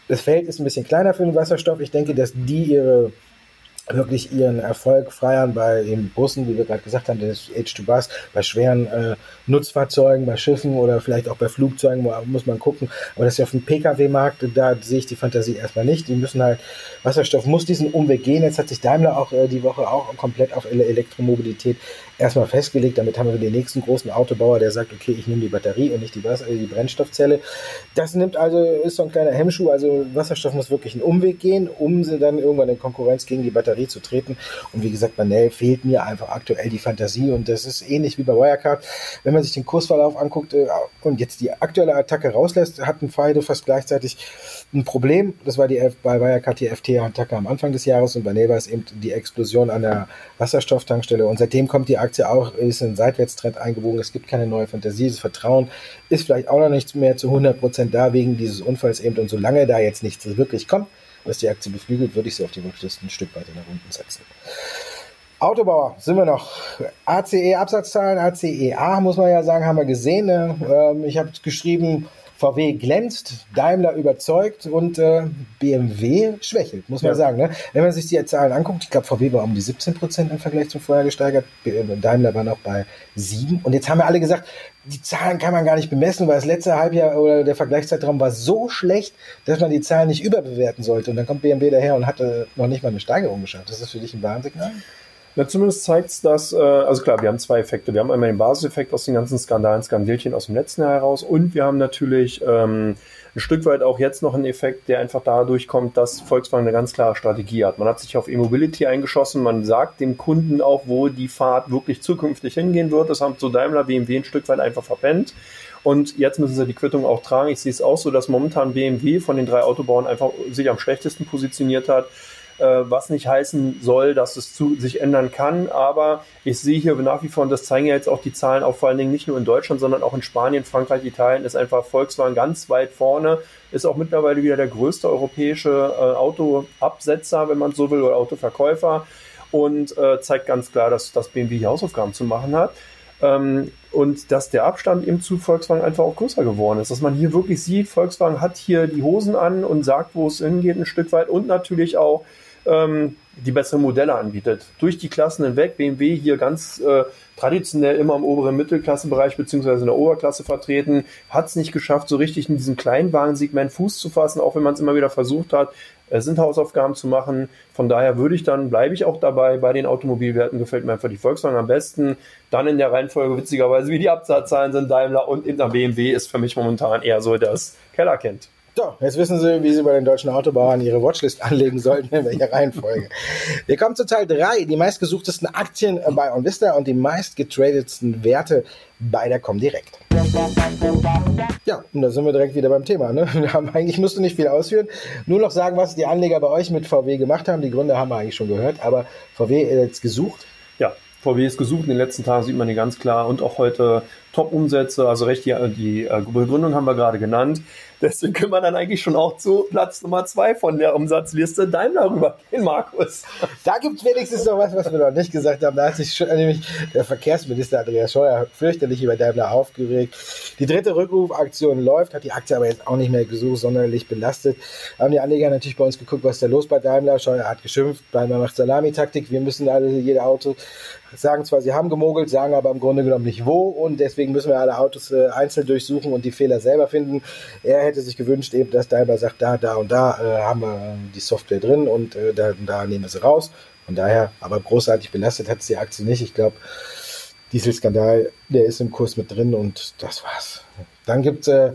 [SPEAKER 1] das Feld ist ein bisschen kleiner für den Wasserstoff. Ich denke, dass die ihre wirklich ihren Erfolg feiern bei den Bussen, wie wir gerade gesagt haben, das H2-Bus, bei schweren äh, Nutzfahrzeugen, bei Schiffen oder vielleicht auch bei Flugzeugen, muss man gucken. Aber das ist ja auf dem Pkw-Markt, da sehe ich die Fantasie erstmal nicht. Die müssen halt, Wasserstoff muss diesen Umweg gehen. Jetzt hat sich Daimler auch äh, die Woche auch komplett auf Elektromobilität erstmal festgelegt. Damit haben wir den nächsten großen Autobauer, der sagt, okay, ich nehme die Batterie und nicht die, Wasser, die Brennstoffzelle. Das nimmt also, ist so ein kleiner Hemmschuh. Also Wasserstoff muss wirklich einen Umweg gehen, um sie dann irgendwann in Konkurrenz gegen die Batterie zu treten. Und wie gesagt, bei Nell fehlt mir einfach aktuell die Fantasie und das ist ähnlich wie bei Wirecard. Wenn man sich den Kursverlauf anguckt äh, und jetzt die aktuelle Attacke rauslässt, hatten beide fast gleichzeitig ein Problem. Das war die F bei Wirecard die FT-Attacke am Anfang des Jahres und bei Nell war es eben die Explosion an der Wasserstofftankstelle und seitdem kommt die Aktie auch, ist ein Seitwärtstrend eingebogen. Es gibt keine neue Fantasie. Das Vertrauen ist vielleicht auch noch nicht mehr zu 100 Prozent da wegen dieses Unfalls eben. Und solange da jetzt nichts wirklich kommt, was die Aktie beflügelt, würde ich sie auf die Watchlist ein Stück weiter nach unten setzen. Autobauer sind wir noch. ACE Absatzzahlen, ACEA muss man ja sagen, haben wir gesehen. Ne? Ähm, ich habe geschrieben, VW glänzt, Daimler überzeugt und äh, BMW schwächelt, muss man ja. sagen. Ne? Wenn man sich die Zahlen anguckt, ich glaube, VW war um die 17 Prozent im Vergleich zum Vorjahr gesteigert, Daimler war noch bei 7. Und jetzt haben wir alle gesagt, die Zahlen kann man gar nicht bemessen, weil das letzte Halbjahr oder der Vergleichszeitraum war so schlecht, dass man die Zahlen nicht überbewerten sollte. Und dann kommt BMW daher und hatte noch nicht mal eine Steigerung geschafft. Das ist für dich ein Warnsignal?
[SPEAKER 2] Na, zumindest zeigt es das, äh, also klar, wir haben zwei Effekte. Wir haben einmal den Basiseffekt aus den ganzen Skandalen, Skandelchen aus dem letzten Jahr heraus und wir haben natürlich ähm, ein Stück weit auch jetzt noch einen Effekt, der einfach dadurch kommt, dass Volkswagen eine ganz klare Strategie hat. Man hat sich auf E-Mobility eingeschossen, man sagt dem Kunden auch, wo die Fahrt wirklich zukünftig hingehen wird. Das haben so Daimler, BMW ein Stück weit einfach verpennt. Und jetzt müssen sie die Quittung auch tragen. Ich sehe es auch so, dass momentan BMW von den drei Autobauern einfach sich am schlechtesten positioniert hat. Äh, was nicht heißen soll, dass es zu, sich ändern kann. Aber ich sehe hier nach wie vor, und das zeigen ja jetzt auch die Zahlen, auch vor allen Dingen nicht nur in Deutschland, sondern auch in Spanien, Frankreich, Italien, ist einfach Volkswagen ganz weit vorne, ist auch mittlerweile wieder der größte europäische äh, Autoabsetzer, wenn man so will, oder Autoverkäufer und äh, zeigt ganz klar, dass, dass BMW hier Hausaufgaben zu machen hat. Ähm, und dass der Abstand eben zu Volkswagen einfach auch größer geworden ist. Dass man hier wirklich sieht, Volkswagen hat hier die Hosen an und sagt, wo es hingeht, ein Stück weit und natürlich auch ähm, die bessere Modelle anbietet. Durch die Klassen hinweg, BMW hier ganz äh, traditionell immer im oberen Mittelklassebereich beziehungsweise in der Oberklasse vertreten, hat es nicht geschafft, so richtig in diesem Kleinwagensegment Fuß zu fassen, auch wenn man es immer wieder versucht hat. Es sind Hausaufgaben zu machen. Von daher würde ich dann, bleibe ich auch dabei, bei den Automobilwerten gefällt mir einfach die Volkswagen am besten. Dann in der Reihenfolge, witzigerweise, wie die Absatzzahlen sind, Daimler und in der BMW ist für mich momentan eher so das Kellerkind.
[SPEAKER 1] So, jetzt wissen Sie, wie Sie bei den deutschen Autobauern Ihre Watchlist (laughs) anlegen sollten, in welcher Reihenfolge. Wir kommen zu Teil 3, die meistgesuchtesten Aktien bei OnVista und die meistgetradetsten Werte bei der Comdirect. Ja, und da sind wir direkt wieder beim Thema. Ne? Wir haben, eigentlich musst du nicht viel ausführen, nur noch sagen, was die Anleger bei euch mit VW gemacht haben. Die Gründe haben wir eigentlich schon gehört, aber VW jetzt gesucht.
[SPEAKER 2] Ja, VW ist gesucht. In den letzten Tagen sieht man die ganz klar und auch heute Top-Umsätze, also recht die, die äh, Begründung haben wir gerade genannt. Deswegen können wir dann eigentlich schon auch zu Platz Nummer zwei von der Umsatzliste Daimler rübergehen, Markus.
[SPEAKER 1] Da gibt es wenigstens noch was, was wir noch nicht gesagt haben. Da hat sich schon, nämlich der Verkehrsminister Andreas Scheuer fürchterlich über Daimler aufgeregt. Die dritte Rückrufaktion läuft, hat die Aktie aber jetzt auch nicht mehr gesucht, sonderlich belastet. Haben die Anleger natürlich bei uns geguckt, was ist da los bei Daimler. Scheuer hat geschimpft, Daimler macht Salamitaktik. Wir müssen alle, jede Auto sagen zwar, sie haben gemogelt, sagen aber im Grunde genommen nicht wo und deswegen müssen wir alle Autos äh, einzeln durchsuchen und die Fehler selber finden. Er hätte sich gewünscht, eben, dass Daimler sagt, da, da und da äh, haben wir die Software drin und äh, da, da nehmen wir sie raus. Von daher, aber großartig belastet hat es die Aktie nicht. Ich glaube, Dieselskandal, der ist im Kurs mit drin und das war's. Dann gibt es äh,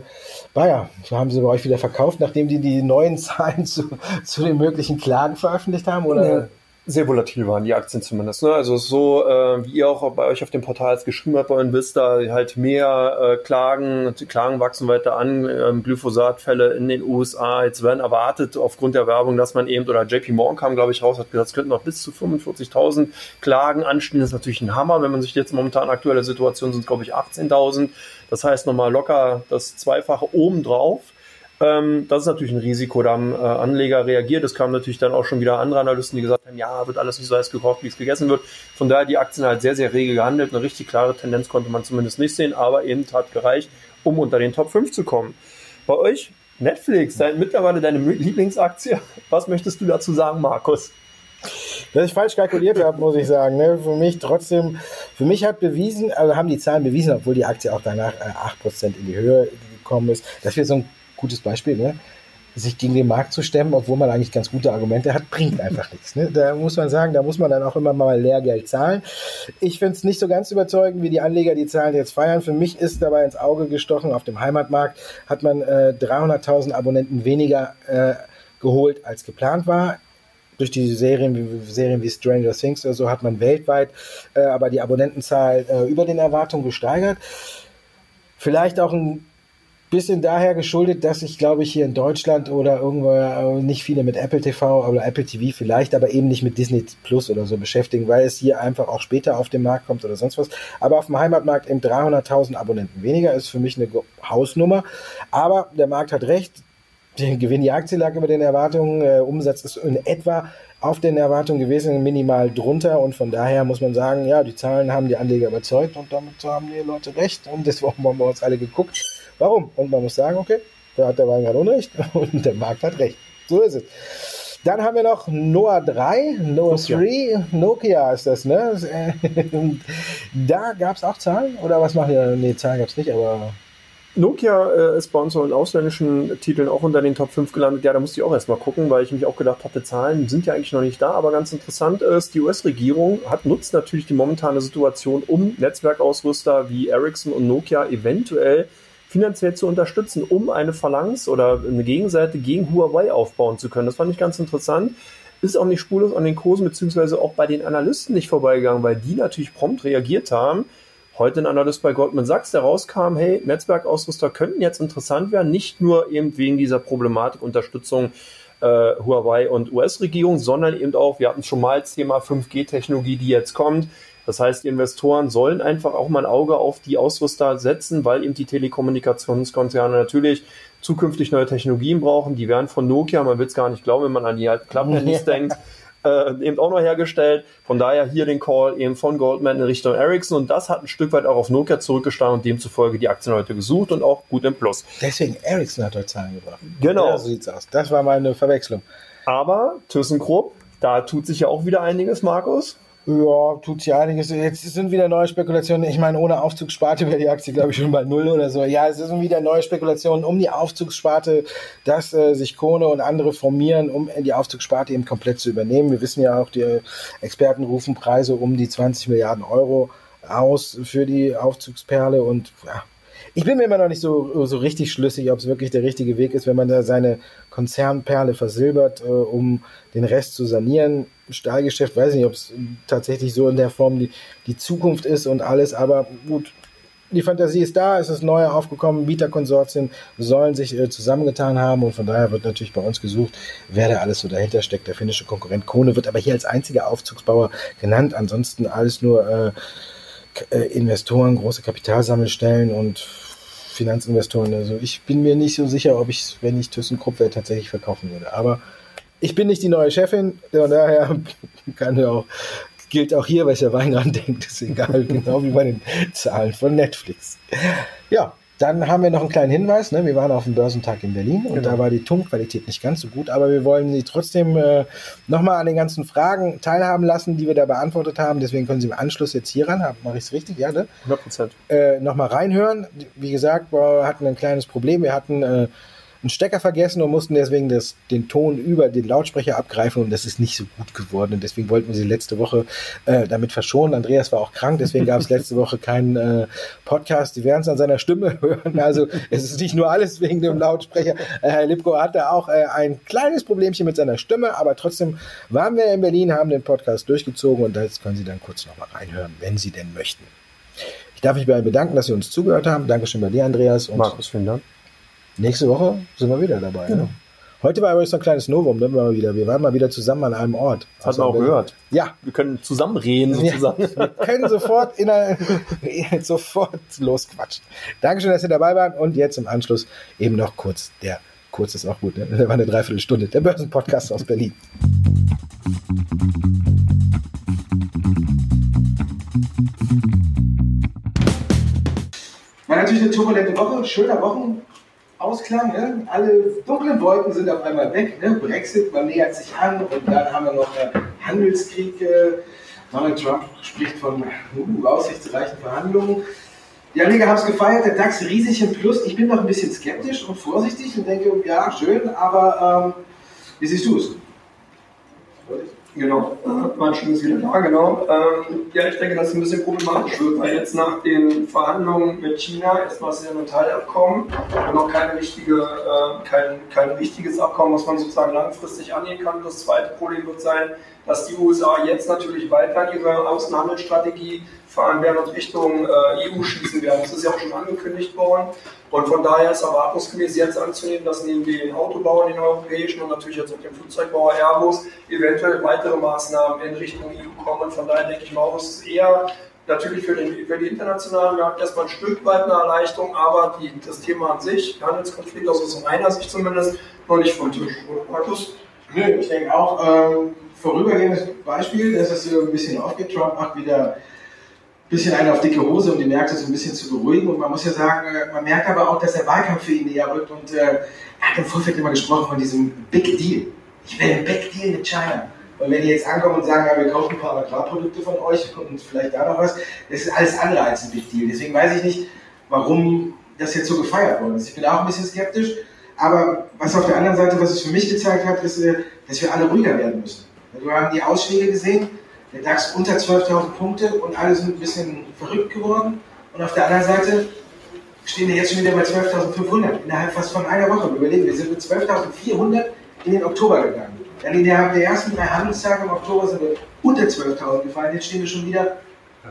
[SPEAKER 1] Bayer, haben sie bei euch wieder verkauft, nachdem die die neuen (laughs) Zahlen zu, zu den möglichen Klagen veröffentlicht haben? Oder?
[SPEAKER 2] Sehr volatil waren, die Aktien zumindest. Ne? Also so, äh, wie ihr auch bei euch auf dem Portal geschrieben habt bei Invista, halt mehr äh, Klagen, die Klagen wachsen weiter an, ähm, Glyphosatfälle in den USA. Jetzt werden erwartet aufgrund der Werbung, dass man eben, oder JP Morgan kam, glaube ich, raus, hat gesagt, es könnten noch bis zu 45.000 Klagen anstehen. Das ist natürlich ein Hammer, wenn man sich jetzt momentan aktuelle Situation sind, glaube ich, 18.000. Das heißt nochmal locker das Zweifache obendrauf. Ähm, das ist natürlich ein Risiko, da haben äh, Anleger reagiert. Es kamen natürlich dann auch schon wieder andere Analysten, die gesagt haben, ja, wird alles nicht so heiß gekocht, wie es gegessen wird. Von daher die Aktien halt sehr, sehr rege gehandelt. Eine richtig klare Tendenz konnte man zumindest nicht sehen, aber eben hat gereicht, um unter den Top 5 zu kommen. Bei euch Netflix, dein, mittlerweile deine Lieblingsaktie. (laughs) Was möchtest du dazu sagen, Markus?
[SPEAKER 1] Dass ich falsch kalkuliert habe, muss ich sagen. Ne? Für mich trotzdem, für mich hat bewiesen, also haben die Zahlen bewiesen, obwohl die Aktie auch danach äh, 8% in die Höhe gekommen ist, dass wir so ein gutes Beispiel, ne? sich gegen den Markt zu stemmen, obwohl man eigentlich ganz gute Argumente hat, bringt einfach nichts. Ne? Da muss man sagen, da muss man dann auch immer mal Lehrgeld zahlen. Ich finde es nicht so ganz überzeugend, wie die Anleger die Zahlen jetzt feiern. Für mich ist dabei ins Auge gestochen, auf dem Heimatmarkt hat man äh, 300.000 Abonnenten weniger äh, geholt, als geplant war. Durch die Serien wie, Serien wie Stranger Things oder so hat man weltweit äh, aber die Abonnentenzahl äh, über den Erwartungen gesteigert. Vielleicht auch ein bisschen daher geschuldet, dass ich glaube ich hier in Deutschland oder irgendwo äh, nicht viele mit Apple TV oder Apple TV vielleicht, aber eben nicht mit Disney Plus oder so beschäftigen, weil es hier einfach auch später auf den Markt kommt oder sonst was. Aber auf dem Heimatmarkt eben 300.000 Abonnenten weniger ist für mich eine Hausnummer. Aber der Markt hat recht. Der Gewinn die Aktie lag über den Erwartungen. Äh, Umsatz ist in etwa auf den Erwartungen gewesen, minimal drunter und von daher muss man sagen, ja, die Zahlen haben die Anleger überzeugt und damit haben die Leute recht und deswegen (laughs) haben wir uns alle geguckt Warum? Und man muss sagen, okay, da hat der Weingart Unrecht (laughs) und der Markt hat recht. So ist es. Dann haben wir noch Noah 3, Noah Nokia. 3, Nokia ist das, ne? (laughs) da gab es auch Zahlen? Oder was machen wir? Nee, Zahlen gab es nicht, aber
[SPEAKER 2] Nokia äh, ist bei uns in ausländischen Titeln auch unter den Top 5 gelandet. Ja, da musste ich auch erstmal gucken, weil ich mich auch gedacht hatte, Zahlen sind ja eigentlich noch nicht da. Aber ganz interessant ist, die US-Regierung hat nutzt natürlich die momentane Situation, um Netzwerkausrüster wie Ericsson und Nokia eventuell finanziell zu unterstützen, um eine Phalanx oder eine Gegenseite gegen Huawei aufbauen zu können. Das fand ich ganz interessant. Ist auch nicht spurlos an den Kursen beziehungsweise auch bei den Analysten nicht vorbeigegangen, weil die natürlich prompt reagiert haben. Heute ein Analyst bei Goldman Sachs, der rauskam, hey, Netzwerkausrüster könnten jetzt interessant werden, nicht nur eben wegen dieser Problematik Unterstützung äh, Huawei und US-Regierung, sondern eben auch, wir hatten schon mal das Thema 5G-Technologie, die jetzt kommt, das heißt, die Investoren sollen einfach auch mal ein Auge auf die Ausrüster setzen, weil eben die Telekommunikationskonzerne natürlich zukünftig neue Technologien brauchen. Die werden von Nokia, man will es gar nicht glauben, wenn man an die alten Klapphandys (laughs) denkt, äh, eben auch noch hergestellt. Von daher hier den Call eben von Goldman in Richtung Ericsson und das hat ein Stück weit auch auf Nokia zurückgestanden und demzufolge die Aktien heute gesucht und auch gut im Plus.
[SPEAKER 1] Deswegen Ericsson hat heute Zahlen gebracht.
[SPEAKER 2] Genau.
[SPEAKER 1] Ja, so sieht's aus. Das war mal eine Verwechslung.
[SPEAKER 2] Aber ThyssenKrupp, da tut sich ja auch wieder einiges, Markus.
[SPEAKER 1] Ja, tut sich einiges. Jetzt sind wieder neue Spekulationen. Ich meine, ohne Aufzugssparte wäre die Aktie, glaube ich, schon bei Null oder so. Ja, es sind wieder neue Spekulationen um die Aufzugssparte, dass äh, sich Kone und andere formieren, um die Aufzugssparte eben komplett zu übernehmen. Wir wissen ja auch, die Experten rufen Preise um die 20 Milliarden Euro aus für die Aufzugsperle und ja, ich bin mir immer noch nicht so, so richtig schlüssig, ob es wirklich der richtige Weg ist, wenn man da seine Konzernperle versilbert, äh, um den Rest zu sanieren. Stahlgeschäft, weiß ich nicht, ob es tatsächlich so in der Form die, die Zukunft ist und alles, aber gut, die Fantasie ist da, es ist neu aufgekommen, Bieterkonsortien sollen sich äh, zusammengetan haben und von daher wird natürlich bei uns gesucht, wer da alles so dahinter steckt. Der finnische Konkurrent Kone wird aber hier als einziger Aufzugsbauer genannt, ansonsten alles nur äh, Investoren, große Kapitalsammelstellen und Finanzinvestoren. Also ich bin mir nicht so sicher, ob ich, wenn ich ThyssenKrupp wäre, tatsächlich verkaufen würde. Aber ich bin nicht die neue Chefin, von daher (laughs) kann ja auch, gilt auch hier, was der Weinrand (laughs) denkt, ist egal, genau wie bei den Zahlen von Netflix. Ja, dann haben wir noch einen kleinen Hinweis. Ne? Wir waren auf dem Börsentag in Berlin und genau. da war die Tonqualität nicht ganz so gut, aber wir wollen Sie trotzdem äh, nochmal an den ganzen Fragen teilhaben lassen, die wir da beantwortet haben. Deswegen können Sie im Anschluss jetzt hier ran, mache ich es richtig, ja, ne?
[SPEAKER 2] 100 Prozent.
[SPEAKER 1] Äh, nochmal reinhören. Wie gesagt, wir hatten ein kleines Problem. Wir hatten äh, einen Stecker vergessen und mussten deswegen das, den Ton über den Lautsprecher abgreifen und das ist nicht so gut geworden. Und deswegen wollten wir sie letzte Woche äh, damit verschonen. Andreas war auch krank, deswegen gab es (laughs) letzte Woche keinen äh, Podcast. Die werden es an seiner Stimme (laughs) hören. Also es ist nicht nur alles wegen dem Lautsprecher. Äh, Herr Lipko hatte auch äh, ein kleines Problemchen mit seiner Stimme, aber trotzdem waren wir in Berlin, haben den Podcast durchgezogen und das können Sie dann kurz nochmal reinhören, wenn Sie denn möchten. Ich darf mich bei Ihnen bedanken, dass Sie uns zugehört haben. Dankeschön bei dir, Andreas.
[SPEAKER 2] Und Markus, vielen Dank.
[SPEAKER 1] Nächste Woche sind wir wieder dabei. Ja. Ne? Heute war übrigens so ein kleines Novum, ne? wir, wieder. wir waren mal wieder zusammen an einem Ort.
[SPEAKER 2] Das hat man auch gehört.
[SPEAKER 1] Ja.
[SPEAKER 2] Wir können zusammenreden sozusagen. Ja, (laughs)
[SPEAKER 1] wir können sofort, in einer, (laughs) sofort losquatschen. Dankeschön, dass Sie dabei waren und jetzt im Anschluss eben noch kurz der, kurz ist auch gut, ne? das war eine Dreiviertelstunde, der Börsenpodcast aus Berlin. War natürlich eine turbulente Woche, schöner Wochenausklang. Ne? Alle dunklen Wolken sind auf einmal weg. Ne? Brexit, man nähert sich an und dann haben wir noch einen Handelskrieg. Donald Trump spricht von uh, aussichtsreichen Verhandlungen. Die Anleger haben es gefeiert, der DAX riesig im Plus. Ich bin noch ein bisschen skeptisch und vorsichtig und denke, ja, schön, aber ähm, wie siehst du es?
[SPEAKER 3] Genau, mein Stimme ist wieder da, genau. Ähm, ja, ich denke, dass es ein bisschen problematisch wird, weil jetzt nach den Verhandlungen mit China ist ja ein Teilabkommen und noch keine richtige, äh, kein, kein richtiges Abkommen, was man sozusagen langfristig angehen kann. Das zweite Problem wird sein, dass die USA jetzt natürlich weiter ihre Außenhandelsstrategie fahren werden und Richtung äh, EU schießen werden. Das ist ja auch schon angekündigt worden. Und von daher ist erwartungsgemäß jetzt anzunehmen, dass neben den Autobauern, den europäischen und natürlich jetzt auch dem Flugzeugbauer Airbus eventuell weitere Maßnahmen in Richtung EU kommen. Und von daher denke ich mal, es ist eher natürlich für, den, für die internationalen Markt erstmal ein Stück weit eine Erleichterung, aber die, das Thema an sich, Handelskonflikt aus meiner Sicht zumindest, noch nicht vom Tisch. Oder Markus?
[SPEAKER 1] Nö, ich denke auch, ähm, vorübergehendes Beispiel, dass es so ein bisschen aufgeht. Trump macht wieder bisschen eine auf dicke Hose, um die Märkte so ein bisschen zu beruhigen. Und man muss ja sagen, äh, man merkt aber auch, dass der Wahlkampf für ihn näher rückt. Und äh, er hat im Vorfeld immer gesprochen von diesem Big Deal. Ich will einen Big Deal mit China. Und wenn die jetzt ankommen und sagen, ja, wir kaufen ein paar Agrarprodukte von euch und vielleicht da noch was, das ist alles andere als ein Big Deal. Deswegen weiß ich nicht, warum das jetzt so gefeiert worden ist. Ich bin auch ein bisschen skeptisch. Aber was auf der anderen Seite, was es für mich gezeigt hat, ist, äh, dass wir alle ruhiger werden müssen. Wir haben die Ausschläge gesehen der DAX unter 12.000 Punkte und alle sind ein bisschen verrückt geworden. Und auf der anderen Seite stehen wir jetzt schon wieder bei 12.500 innerhalb fast von einer Woche. Überlegen, wir sind mit 12.400 in den Oktober gegangen. Dann in der, ersten drei Handelstage im Oktober sind wir unter 12.000 gefallen. Jetzt stehen wir schon wieder bei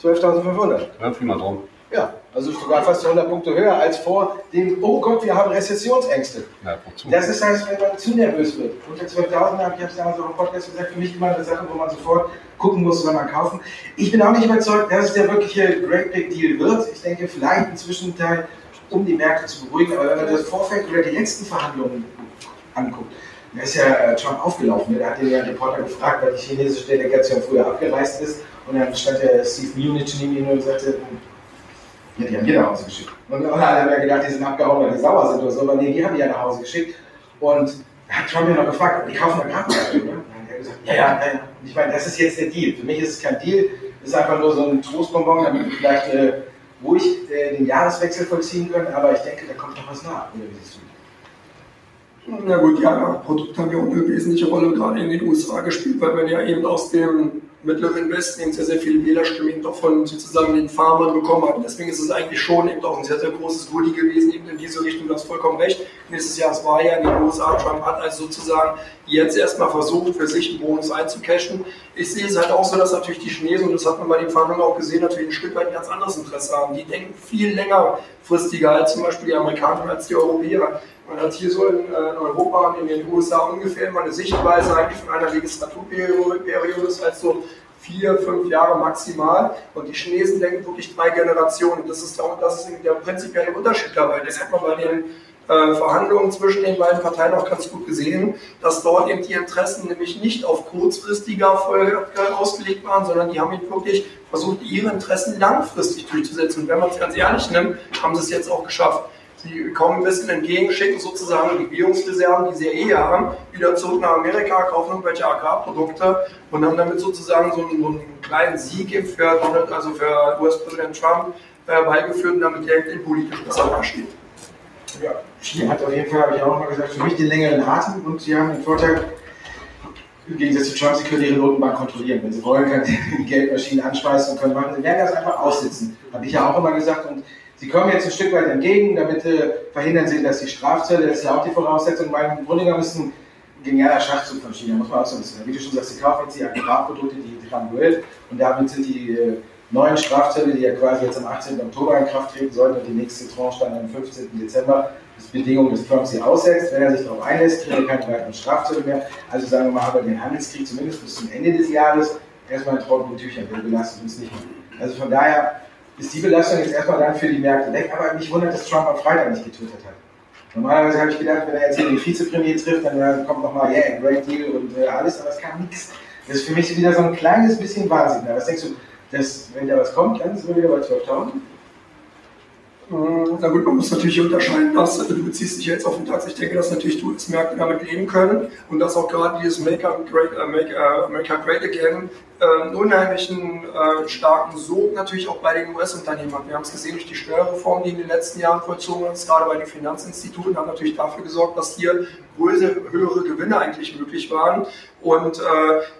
[SPEAKER 1] 12.500.
[SPEAKER 2] Ja, prima drum.
[SPEAKER 1] Ja, also sogar fast 100 Punkte höher als vor dem, oh Gott, wir haben Rezessionsängste. Ja, das ist heißt, wenn man zu nervös wird. Unter 12.000 habe ich es damals auch im Podcast gesagt, für mich immer eine Sache, wo man sofort gucken muss, wenn man kaufen. Ich bin auch nicht überzeugt, dass es der wirkliche Great Big Deal wird. Ich denke, vielleicht ein Zwischenteil, um die Märkte zu beruhigen. Aber wenn man das Vorfeld oder die letzten Verhandlungen anguckt, da ist ja äh, Trump aufgelaufen. Da hat den ja Reporter gefragt, weil die chinesische Delegation früher abgereist ist. Und dann stand der Steve Munich neben ihm und sagte, ja, die haben die nach Hause geschickt. Und alle haben ja gedacht, die sind abgehauen, weil die sauer sind oder so, aber nee, die haben die ja nach Hause geschickt. Und da hat Trump ja noch gefragt, die kaufen da Karten oder? Und dann hat er gesagt, ja, ja, ja. Und ich meine, das ist jetzt der Deal. Für mich ist es kein Deal, es ist einfach nur so ein Trostbonbon, damit wir vielleicht äh, ruhig äh, den Jahreswechsel vollziehen können, aber ich denke, da kommt noch was nach.
[SPEAKER 3] Na gut, ja, Produkte haben ja auch eine wesentliche Rolle gerade in den USA gespielt, weil man ja eben aus dem mittleren Westen eben sehr, sehr viele Wählerstimmen eben auch von sozusagen den Farmern bekommen hat. Deswegen ist es eigentlich schon eben auch ein sehr, sehr großes Goodie gewesen, eben in diese Richtung, du hast vollkommen recht. Nächstes Jahr es war ja in den USA, Trump hat also sozusagen jetzt erstmal versucht, für sich einen Bonus einzucashen. Ich sehe es halt auch so, dass natürlich die Chinesen, und das hat man bei den Verhandlungen auch gesehen, natürlich ein Stück weit ein ganz anderes Interesse haben. Die denken viel längerfristiger als zum Beispiel die Amerikaner als die Europäer. Man hat hier so in, äh, Europa und in den USA ungefähr immer eine Sichtweise eigentlich von einer Legislaturperiode, das heißt so vier, fünf Jahre maximal. Und die Chinesen denken wirklich drei Generationen. Das ist, der, das ist der prinzipielle Unterschied dabei. Das hat man bei den äh, Verhandlungen zwischen den beiden Parteien auch ganz gut gesehen, dass dort eben die Interessen nämlich nicht auf kurzfristiger Erfolge ausgelegt waren, sondern die haben eben wirklich versucht, ihre Interessen langfristig durchzusetzen. Und wenn man es ganz ehrlich nimmt, haben sie es jetzt auch geschafft. Sie kommen ein bisschen entgegen, schicken sozusagen die Währungsreserven, die sie eh haben, wieder zurück nach Amerika, kaufen irgendwelche Agrarprodukte und haben damit sozusagen so einen, so einen kleinen Sieg für also für US-Präsident Trump äh, beigeführt damit er politisch besser dasteht.
[SPEAKER 1] Ja, Ski hat auf jeden Fall, habe ich auch mal gesagt, für mich den längeren Atem und sie haben den Vorteil, im Gegensatz zu Trump, sie können ihre Notenbank kontrollieren. Wenn sie wollen, können sie die Geldmaschinen anschmeißen und können machen. Sie werden das einfach aussitzen. Habe ich ja auch immer gesagt. Und sie kommen jetzt ein Stück weit entgegen, damit äh, verhindern sie, dass die Strafzölle, das ist ja auch die Voraussetzung, weil im Grunde genommen ist ein genialer Schachzug von China, muss man auch so wissen. Wie du schon sagst, sie kaufen jetzt die Agrarprodukte, die Trambuell, und damit sind die äh, neuen Strafzölle, die ja quasi jetzt am 18. Oktober in Kraft treten sollten und die nächste Tranche dann am 15. Dezember, das Bedingung, dass Trump sie aussetzt. Wenn er sich darauf einlässt, kriegt er keine weiteren Strafzölle mehr. Also sagen wir mal, haben wir den Handelskrieg zumindest bis zum Ende des Jahres erstmal in trockenen Tüchern. Der belastet uns nicht mehr. Also von daher ist die Belastung jetzt erstmal dann für die Märkte weg. Aber mich wundert, dass Trump am Freitag nicht getötet hat. Normalerweise habe ich gedacht, wenn er jetzt den Vizepremier trifft, dann äh, kommt nochmal, yeah, great deal und äh, alles, aber es kam nichts. Das ist für mich wieder so ein kleines bisschen Wahnsinn. Was denkst du, dass, wenn da was kommt, dann sind wir wieder bei 12.000?
[SPEAKER 3] Na gut, man muss natürlich unterscheiden, dass du beziehst dich jetzt auf den DAX. Ich denke, dass natürlich du als Märkte damit leben können und dass auch gerade dieses Make, Great, uh, Make Great Again äh, einen unheimlichen äh, starken Sog natürlich auch bei den US-Unternehmen hat. Wir haben es gesehen durch die Steuerreform, die in den letzten Jahren vollzogen ist, gerade bei den Finanzinstituten, haben natürlich dafür gesorgt, dass hier größere, höhere Gewinne eigentlich möglich waren. Und äh,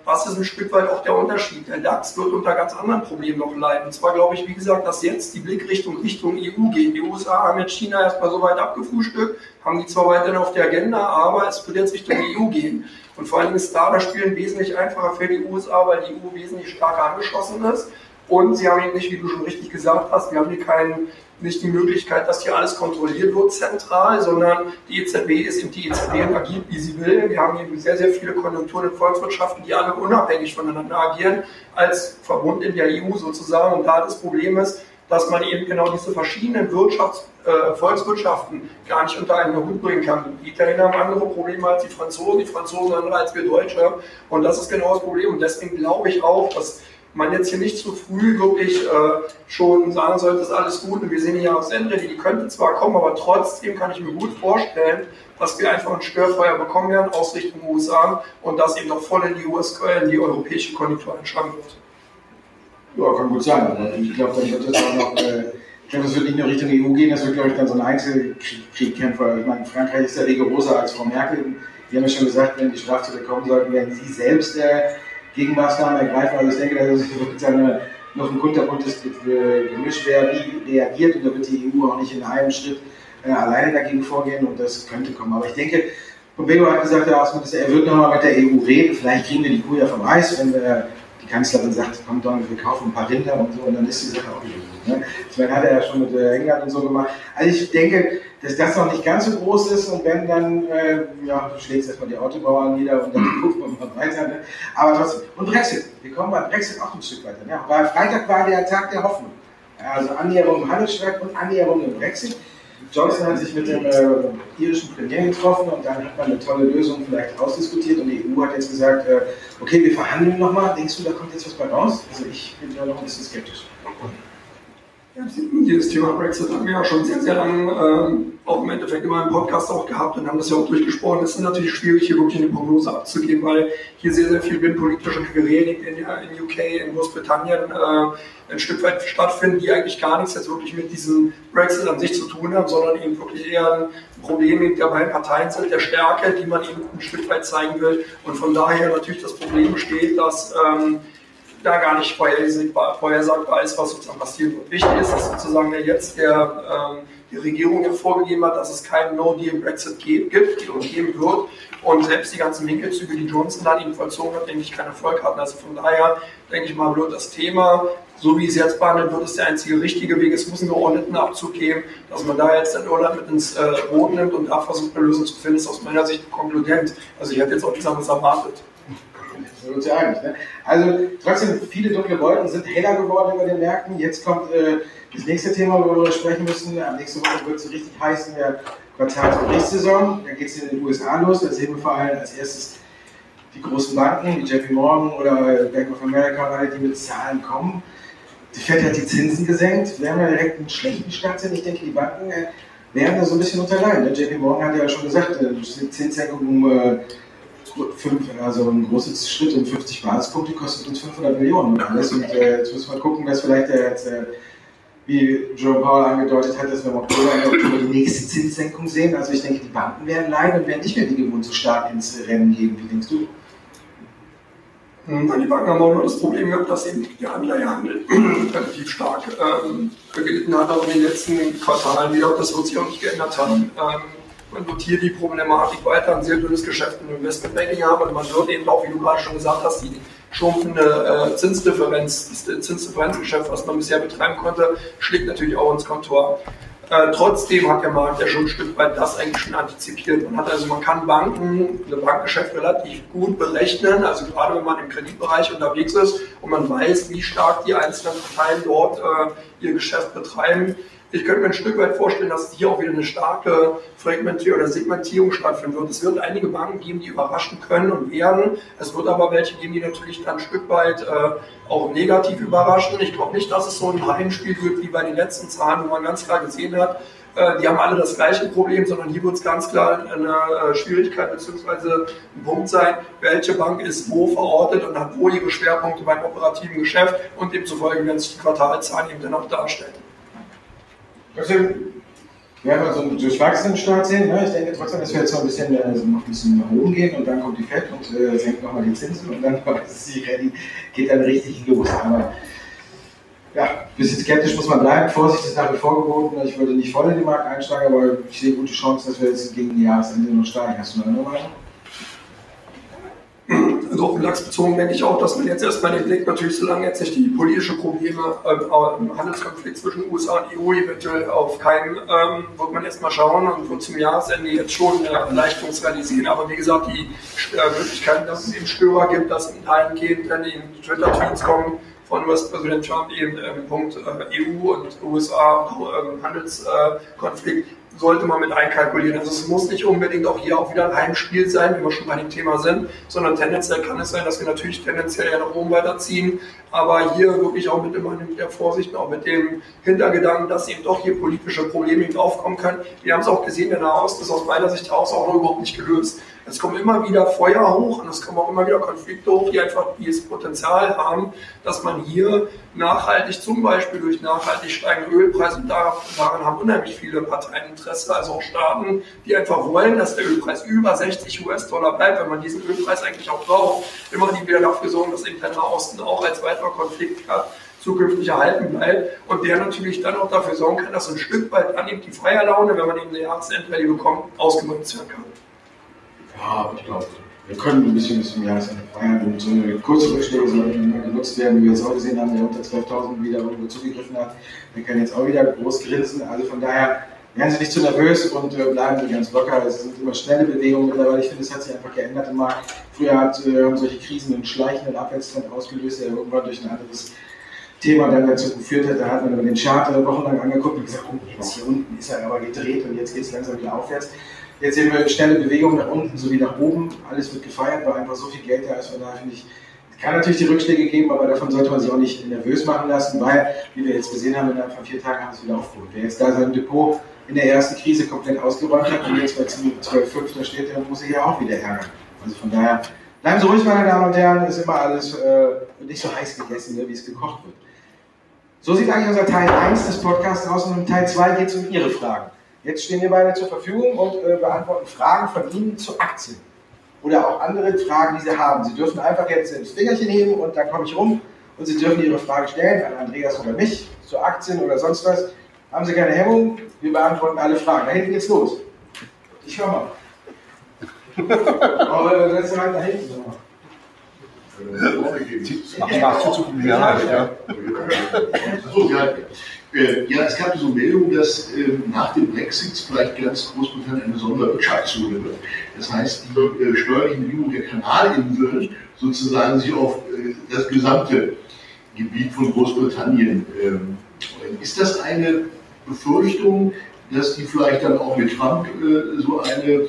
[SPEAKER 3] was ist ein Stück weit auch der Unterschied? Der DAX wird unter ganz anderen Problemen noch leiden. Und zwar glaube ich, wie gesagt, dass jetzt die Blickrichtung Richtung EU geht. Die USA haben jetzt China erstmal so weit abgefrühstückt, haben die zwar weiterhin auf der Agenda, aber es wird jetzt Richtung EU gehen. Und vor allen Dingen ist da das Spielen wesentlich einfacher für die USA, weil die EU wesentlich stärker angeschlossen ist. Und sie haben eben nicht, wie du schon richtig gesagt hast, wir haben hier keinen, nicht die Möglichkeit, dass hier alles kontrolliert wird zentral, sondern die EZB ist eben die EZB und agiert, wie sie will. Wir haben eben sehr, sehr viele Konjunkturen in Volkswirtschaften, die alle unabhängig voneinander agieren, als Verbund in der EU sozusagen. Und da das Problem ist, dass man eben genau diese verschiedenen Wirtschafts-, äh, Volkswirtschaften gar nicht unter einen Hut bringen kann. Die Italiener haben andere Probleme als die Franzosen, die Franzosen andere als wir Deutsche. Und das ist genau das Problem. Und deswegen glaube ich auch, dass man jetzt hier nicht zu früh wirklich äh, schon sagen sollte, das ist alles gut und wir sehen hier aufs Ende, die könnte zwar kommen, aber trotzdem kann ich mir gut vorstellen, dass wir einfach ein Störfeuer bekommen werden aus Richtung USA und das eben noch voll in die, US, in die europäische Konjunktur einschlagen wird.
[SPEAKER 1] Ja, kann gut sein. Ich glaube, dann wird es auch noch, äh, ich glaube, das wird nicht nur Richtung EU gehen, das wird, glaube ich, dann so ein Einzelkrieg kämpfen. Ich meine, Frankreich ist ja rigoroser als Frau Merkel. Die haben ja schon gesagt, wenn die Straftäter kommen sollten, werden sie selbst äh, Gegenmaßnahmen ergreifen. Also ich denke, da wird dann noch ein kunterbuntes Gemisch, wer wie reagiert und da wird die EU auch nicht in einem Schritt äh, alleine dagegen vorgehen und das könnte kommen. Aber ich denke, Pompeo hat gesagt, er wird nochmal mit der EU reden, vielleicht kriegen wir die Kuh ja vom Eis, wenn wir die Kanzlerin sagt, komm Donald, wir kaufen ein paar Rinder und so, und dann ist die Sache auch gelöst. Ne? Meine, hat er ja schon mit äh, England und so gemacht. Also ich denke, dass das noch nicht ganz so groß ist und wenn dann, äh, ja, du schlägst erstmal die Autobauern nieder und dann (laughs) gucken wir mal weiter. Ne? Aber trotzdem, und Brexit, wir kommen beim Brexit auch ein Stück weiter. Ne? Weil Freitag war der Tag der Hoffnung. Also Annäherung im Handelsstreit und Annäherung im Brexit. Johnson hat sich mit dem äh, irischen Premier getroffen und dann hat man eine tolle Lösung vielleicht ausdiskutiert und die EU hat jetzt gesagt, äh, okay, wir verhandeln nochmal. Denkst du, da kommt jetzt was bei raus? Also ich bin da noch ein bisschen skeptisch.
[SPEAKER 3] Dieses Thema Brexit haben wir ja schon sehr, sehr lange ähm, auch im Endeffekt immer im Podcast auch gehabt und haben das ja auch durchgesprochen. Es ist natürlich schwierig, hier wirklich eine Prognose abzugeben, weil hier sehr, sehr viel binnenpolitische Querelen in, in UK, in Großbritannien äh, ein Stück weit stattfinden, die eigentlich gar nichts jetzt wirklich mit diesem Brexit an sich zu tun haben, sondern eben wirklich eher ein Problem der beiden Parteien sind, der Stärke, die man eben ein Stück weit zeigen will. Und von daher natürlich das Problem besteht, dass ähm, da gar nicht vorhersagbar ist, was sozusagen passieren wird. Wichtig ist, dass sozusagen jetzt der, ähm, die Regierung vorgegeben hat, dass es keinen No-Deal-Brexit gibt und geben wird. Und selbst die ganzen Winkelzüge, die Johnson dann eben vollzogen hat, denke ich, keinen Erfolg hatten. Also von daher, denke ich mal, wird das Thema, so wie es jetzt behandelt wird, ist der einzige richtige Weg. Es muss einen geordneten Abzug geben, dass man da jetzt den Irland mit ins äh, Boot nimmt und da versucht, eine Lösung zu finden, ist aus meiner Sicht konkludent. Also ich hätte jetzt auch nichts anderes erwartet
[SPEAKER 1] sind uns ja. Ne? Also trotzdem, viele dunkle Wolken sind heller geworden über den Märkten. Jetzt kommt äh, das nächste Thema, worüber wir sprechen müssen. Am nächsten Woche wird es richtig heiß in der Quartalsberichtssaison. Da geht es in den USA los. Da sehen wir vor allem als erstes die großen Banken, wie JP Morgan oder Bank of America, alle, die mit Zahlen kommen. Die Fed hat die Zinsen gesenkt. Wir haben ja direkt einen schlechten Start. Ich denke, die Banken äh, werden da so ein bisschen unterleiden. Ne? JP Morgan hat ja schon gesagt, äh, Zinssenkung um äh, fünf, also ein großer Schritt um 50 Basispunkte kostet uns 500 Millionen und alles. Und äh, jetzt müssen wir gucken, dass vielleicht der, jetzt, äh, wie Joe Powell angedeutet hat, dass wir im Oktober, im Oktober die nächste Zinssenkung sehen. Also ich denke, die Banken werden leiden und werden nicht mehr die gewohnt so stark ins Rennen gehen. Wie denkst du?
[SPEAKER 3] Hm, die Banken haben auch noch das Problem gehabt, dass eben der Anleihehandel (clears throat) relativ stark ähm, gelitten hat, auch in den letzten Quartalen wieder. Das wird sich auch nicht geändert haben. Ähm, man hier die Problematik weiter ein sehr dünnes Geschäft im Investmentbanking haben und man wird eben auch, wie du gerade schon gesagt hast, die schrumpfende äh, Zinsdifferenz, das Zinsdifferenzgeschäft, was man bisher betreiben konnte, schlägt natürlich auch ins Kontor. Äh, trotzdem hat der Markt ja schon ein Stück weit das eigentlich schon antizipiert. Man hat also, man kann Banken, ein Bankgeschäft relativ gut berechnen, also gerade wenn man im Kreditbereich unterwegs ist und man weiß, wie stark die einzelnen Parteien dort äh, ihr Geschäft betreiben, ich könnte mir ein Stück weit vorstellen, dass hier auch wieder eine starke Fragmentierung oder Segmentierung stattfinden wird. Es wird einige Banken geben, die überraschen können und werden. Es wird aber welche geben, die natürlich dann ein Stück weit äh, auch negativ überraschen. Ich glaube nicht, dass es so ein Heimspiel wird wie bei den letzten Zahlen, wo man ganz klar gesehen hat, äh, die haben alle das gleiche Problem, sondern hier wird es ganz klar eine äh, Schwierigkeit bzw. ein Punkt sein, welche Bank ist wo verortet und hat wo ihre Schwerpunkte beim operativen Geschäft und demzufolge werden sich die Quartalzahlen eben dann auch darstellen.
[SPEAKER 1] Trotzdem werden wir so einen durchwachsenen Start sehen. Ne? Ich denke trotzdem, dass wir jetzt noch ein bisschen, also noch ein bisschen nach oben gehen und dann kommt die Fed und äh, senkt nochmal die Zinsen und dann (laughs) ist die geht dann richtig los. Aber ja, ein bisschen skeptisch muss man bleiben. Vorsicht ist nach wie vor geboten. Ich würde nicht voll in den Markt einsteigen, aber ich sehe gute Chancen, dass wir jetzt gegen die Jahresende noch steigen. Hast du eine Meinung?
[SPEAKER 3] Also auf den Lachs bezogen denke ich auch, dass man jetzt erstmal den Blick natürlich, solange jetzt nicht die politischen Probleme ähm, im Handelskonflikt zwischen USA und EU eventuell auf keinen, ähm, wird man erstmal schauen und wird zum Jahresende jetzt schon eine Erleichterungsrallye sehen. Aber wie gesagt, die äh, Möglichkeiten, dass es eben Störer gibt, dass gehen, wenn die Twitter-Tweets kommen, von US-Präsident Trump eben im Punkt äh, EU und USA äh, Handelskonflikt sollte man mit einkalkulieren. Also es muss nicht unbedingt auch hier auch wieder ein Heimspiel sein, wie wir schon bei dem Thema sind, sondern tendenziell kann es sein, dass wir natürlich tendenziell ja nach oben weiterziehen, aber hier wirklich auch mit immer mit der Vorsicht, auch mit dem Hintergedanken, dass eben doch hier politische Probleme aufkommen können. Wir haben es auch gesehen, der Nahost ist aus meiner Sicht auch noch überhaupt nicht gelöst. Es kommen immer wieder Feuer hoch und es kommen auch immer wieder Konflikte hoch, die einfach dieses Potenzial haben, dass man hier nachhaltig, zum Beispiel durch nachhaltig steigende Ölpreise, und daran haben unheimlich viele Parteien Interesse, also auch Staaten, die einfach wollen, dass der Ölpreis über 60 US-Dollar bleibt, wenn man diesen Ölpreis eigentlich auch braucht, immer die wieder dafür sorgen, dass eben der Nahosten auch als weiterer Konflikt hat zukünftig erhalten bleibt und der natürlich dann auch dafür sorgen kann, dass ein Stück weit dann eben die Feierlaune, wenn man eben eine Jahresendrallye bekommt, ausgenutzt werden kann.
[SPEAKER 1] Ja, ich glaube, wir können ein bisschen bis zum Jahresende feiern und so eine kurze Rückschläge sollten immer genutzt werden, wie wir jetzt auch gesehen haben, der unter 12.000 wieder irgendwo zugegriffen hat. Der kann jetzt auch wieder groß grinsen. Also von daher werden Sie nicht zu nervös und äh, bleiben Sie ganz locker. Es sind immer schnelle Bewegungen mittlerweile. Ich finde, es hat sich einfach geändert im Markt. Früher hat, äh, haben solche Krisen einen schleichenden Abwärtstrend ausgelöst, der irgendwann durch ein anderes Thema dann dazu geführt hat. Da hat man den Chart wochenlang angeguckt und gesagt, oh, jetzt hier unten ist er aber gedreht und jetzt geht es langsam wieder aufwärts. Jetzt sehen wir schnelle Bewegungen nach unten sowie nach oben. Alles wird gefeiert, weil einfach so viel Geld da ist. Von daher finde ich, kann natürlich die Rückschläge geben, aber davon sollte man sich auch nicht nervös machen lassen, weil, wie wir jetzt gesehen haben, innerhalb von vier Tagen haben es wieder aufgeholt. Wer jetzt da sein Depot in der ersten Krise komplett ausgeräumt hat und jetzt bei 12,5 da steht, der muss sich ja auch wieder ärgern. Also von daher, bleiben Sie ruhig, meine Damen und Herren, ist immer alles äh, nicht so heiß gegessen, ne, wie es gekocht wird. So sieht eigentlich unser Teil 1 des Podcasts aus und im Teil 2 geht es um Ihre Fragen. Jetzt stehen wir beide zur Verfügung und äh, beantworten Fragen von Ihnen zu Aktien. Oder auch andere Fragen, die Sie haben. Sie dürfen einfach jetzt das Fingerchen heben und dann komme ich rum und Sie dürfen Ihre Frage stellen an Andreas oder mich zu Aktien oder sonst was. Haben Sie keine Hemmung? Wir beantworten alle Fragen. Da hinten geht's los. Ich höre mal. Aber das letzte Mal da hinten.
[SPEAKER 4] Machst du zu viel ja. So, ja. Äh, ja, es gab so Meldungen, dass äh, nach dem Brexit vielleicht ganz Großbritannien eine Sonderwirtschaftszone wird. Das heißt, die äh, steuerlichen Bedingungen der Kanalinseln sozusagen sich auf äh, das gesamte Gebiet von Großbritannien. Ähm, ist das eine Befürchtung, dass die vielleicht dann auch mit Trump äh, so eine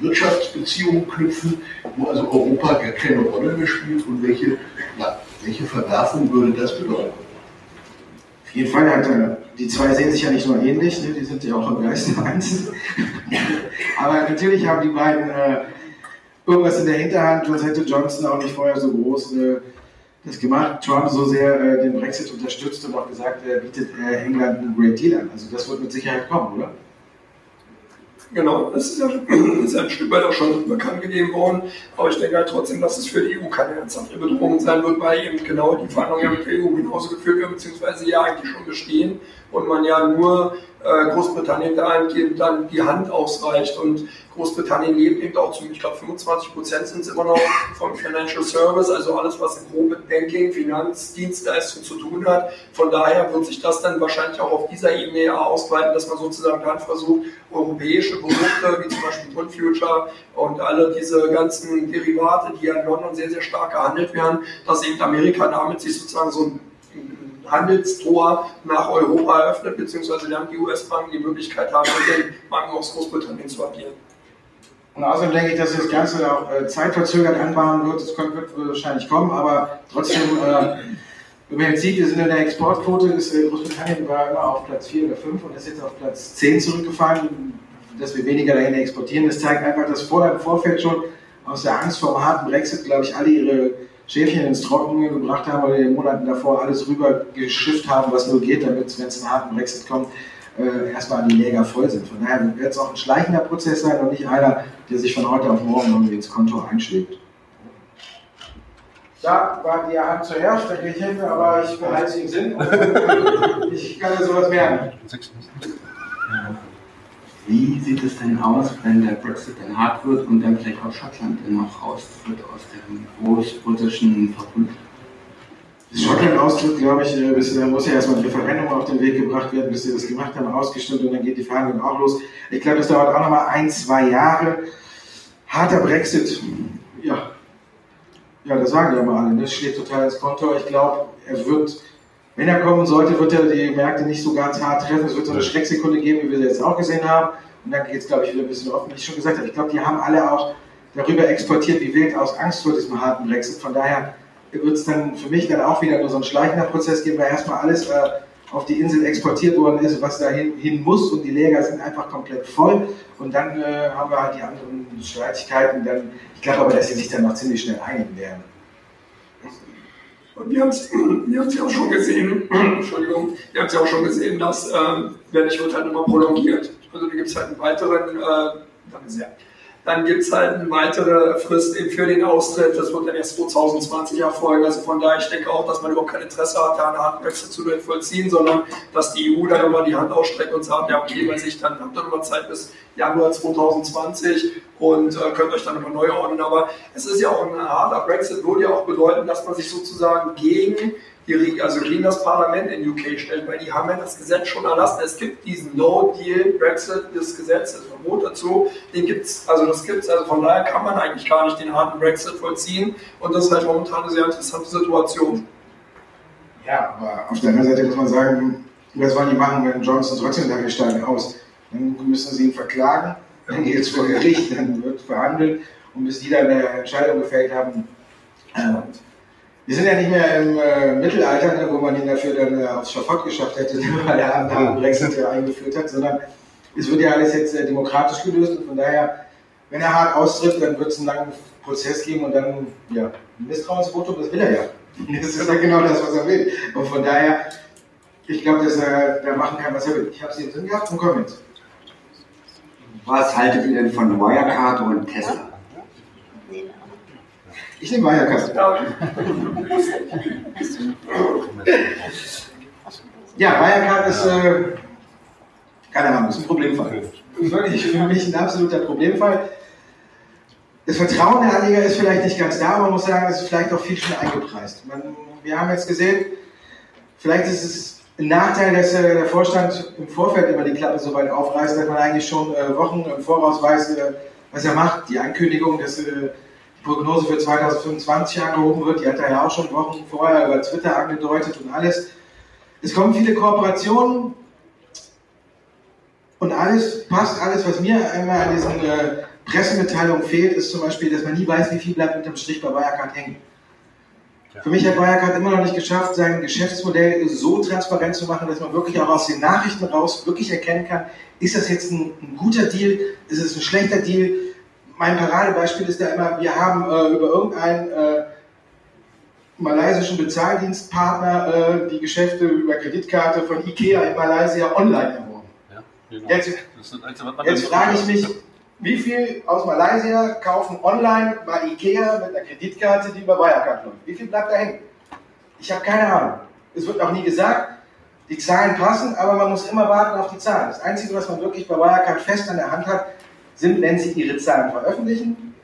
[SPEAKER 4] Wirtschaftsbeziehung knüpfen, wo also Europa gar keine Rolle mehr spielt und welche, ja, welche Verwerfung würde das bedeuten?
[SPEAKER 1] Auf jeden Fall er, die zwei sehen sich ja nicht nur ähnlich, ne? die sind ja auch im Geiste (laughs) eins. Aber natürlich haben die beiden äh, irgendwas in der Hinterhand, sonst hätte Johnson auch nicht vorher so groß äh, das gemacht, Trump so sehr äh, den Brexit unterstützt und auch gesagt, er bietet äh, England einen Great Deal an. Also das wird mit Sicherheit kommen, oder?
[SPEAKER 3] Genau, das ist ja, (clears throat) ist ein Stück weit auch schon bekannt gegeben worden. Aber ich denke halt trotzdem, dass es für die EU keine ernsthafte Bedrohung sein wird, weil eben genau die Verhandlungen mit der EU genauso geführt werden, beziehungsweise ja eigentlich schon bestehen und man ja nur äh, Großbritannien dahingehend dann die Hand ausreicht. Und Großbritannien lebt eben auch zu, ich glaube, 25 Prozent sind es immer noch vom Financial Service, also alles, was im groben Banking, Finanzdienstleistung zu tun hat. Von daher wird sich das dann wahrscheinlich auch auf dieser Ebene ausweiten, dass man sozusagen dann versucht, europäische Produkte, wie zum Beispiel Bond Future und alle diese ganzen Derivate, die ja in London sehr, sehr stark gehandelt werden, dass eben Amerika damit sich sozusagen so ein Handelstor nach Europa eröffnet, beziehungsweise dann die US-Banken die Möglichkeit haben, mit den Banken aus Großbritannien zu agieren.
[SPEAKER 1] Und außerdem denke ich, dass das Ganze auch äh, zeitverzögert anbahnen wird. Das wird wahrscheinlich kommen, aber trotzdem, äh, wenn man jetzt sieht, wir sind in der Exportquote, ist, äh, Großbritannien war immer auf Platz 4 oder 5 und ist jetzt auf Platz 10 zurückgefallen, dass wir weniger dahin exportieren. Das zeigt einfach, dass vor dem Vorfeld schon aus der Angst vor dem harten Brexit, glaube ich, alle ihre Schäfchen ins Trockene gebracht haben oder in den Monaten davor alles rüber geschifft haben, was nur geht, damit, wenn es einen harten Brexit kommt, äh, erstmal die Läger voll sind. Von daher wird es auch ein schleichender Prozess sein und nicht einer, der sich von heute auf morgen irgendwie ins Konto einschlägt. Da war die Hand zuerst, da kriege ich Hilfe, aber ich behalte sie im Sinn. ich kann ja sowas merken.
[SPEAKER 5] Wie sieht es denn aus, wenn der Brexit dann hart wird und dann vielleicht auch Schottland dann noch raustritt aus dem großbritischen Verbund?
[SPEAKER 1] Das Schottland-Austritt, glaube ich, äh, da muss ja erstmal ein Referendum auf den Weg gebracht werden, bis sie das gemacht haben, ausgestimmt und dann geht die Verhandlung auch los. Ich glaube, das dauert auch nochmal ein, zwei Jahre. Harter Brexit, ja. Ja, das sagen ja mal alle, das schlägt total ins Konto. Ich glaube, er wird wenn er kommen sollte, wird er die Märkte nicht so ganz hart treffen. Es wird so eine Schrecksekunde geben, wie wir sie jetzt auch gesehen haben. Und dann geht es, glaube ich, wieder ein bisschen offen, wie ich schon gesagt habe. Ich glaube, die haben alle auch darüber exportiert, wie wild aus Angst vor diesem harten Brexit. Von daher wird es dann für mich dann auch wieder nur so ein schleichender Prozess geben, weil erstmal alles äh, auf die Insel exportiert worden ist, was dahin hin muss und die Läger sind einfach komplett voll. Und dann äh, haben wir halt die anderen Streitigkeiten. Dann, ich glaube aber, dass sie sich dann noch ziemlich schnell einigen werden.
[SPEAKER 3] Und wir haben es ja auch schon gesehen, (clears throat) Entschuldigung, wir haben ja auch schon gesehen, dass, äh, wenn nicht, wird halt immer prolongiert. Also da gibt es halt einen weiteren, äh, danke sehr, dann gibt es halt eine weitere Frist eben für den Austritt. Das wird dann erst 2020 erfolgen. Also von daher, ich denke auch, dass man überhaupt kein Interesse hat, da eine harten Wechsel zu vollziehen, sondern dass die EU dann immer die Hand ausstreckt und sagt, ja okay, bei sich dann habt ihr nochmal Zeit bis Januar 2020 und äh, könnt euch dann nochmal neu ordnen. Aber es ist ja auch ein harter Brexit, würde ja auch bedeuten, dass man sich sozusagen gegen die, also gegen das Parlament in UK stellen, weil die haben ja das Gesetz schon erlassen. Es gibt diesen No-Deal Brexit, das Gesetz, das Verbot dazu, den gibt's, also das gibt's, also von daher kann man eigentlich gar nicht den harten Brexit vollziehen und das ist halt momentan eine sehr interessante Situation.
[SPEAKER 1] Ja, aber auf der anderen Seite muss man sagen, was wollen die machen, wenn Johnson trotzdem wir steigen aus? Dann müssen sie ihn verklagen, dann geht es vor Gericht, dann wird verhandelt und bis die dann eine Entscheidung gefällt haben, äh, wir sind ja nicht mehr im äh, Mittelalter, ne, wo man ihn dafür dann äh, aufs Schafott geschafft hätte, weil er einen Brexit ja eingeführt hat, sondern es wird ja alles jetzt äh, demokratisch gelöst und von daher, wenn er hart austritt, dann wird es einen langen Prozess geben und dann, ja, ein Misstrauensvotum, das will er ja. (laughs) Das ist ja genau das, was er will. Und von daher, ich glaube, dass er da machen kann, was er will. Ich habe sie im Sinn gehabt und komme jetzt.
[SPEAKER 5] Was haltet ihr denn von Wirecard und Tesla?
[SPEAKER 1] Ich nehme Wirecard. Ja, Wirecard ist, äh, keine Ahnung, ist ein Problemfall. Wirklich für mich ein absoluter Problemfall. Das Vertrauen der Anleger ist vielleicht nicht ganz da, aber man muss sagen, es ist vielleicht auch viel schon eingepreist. Man, wir haben jetzt gesehen, vielleicht ist es ein Nachteil, dass äh, der Vorstand im Vorfeld immer die Klappe so weit aufreißt, dass man eigentlich schon äh, Wochen im Voraus weiß, äh, was er macht. Die Ankündigung, dass äh, Prognose für 2025 angehoben wird. Die hat er ja auch schon Wochen vorher über Twitter angedeutet und alles. Es kommen viele Kooperationen und alles passt, alles, was mir einmal an diesen äh, Pressemitteilungen fehlt, ist zum Beispiel, dass man nie weiß, wie viel bleibt unterm Strich bei Wirecard hängen. Für mich hat Wirecard immer noch nicht geschafft, sein Geschäftsmodell so transparent zu machen, dass man wirklich auch aus den Nachrichten raus wirklich erkennen kann, ist das jetzt ein, ein guter Deal, ist es ein schlechter Deal, mein Paradebeispiel ist da immer, wir haben äh, über irgendein äh, malaysischen Bezahldienstpartner äh, die Geschäfte über Kreditkarte von Ikea in Malaysia online erworben. Ja, genau. Jetzt, jetzt frage ich mich, wie viel aus Malaysia kaufen online bei Ikea mit einer Kreditkarte, die über Wirecard läuft? Wie viel bleibt da hängen? Ich habe keine Ahnung. Es wird auch nie gesagt. Die Zahlen passen, aber man muss immer warten auf die Zahlen. Das Einzige, was man wirklich bei Wirecard fest an der Hand hat, sind, wenn sie ihre Zahlen veröffentlichen.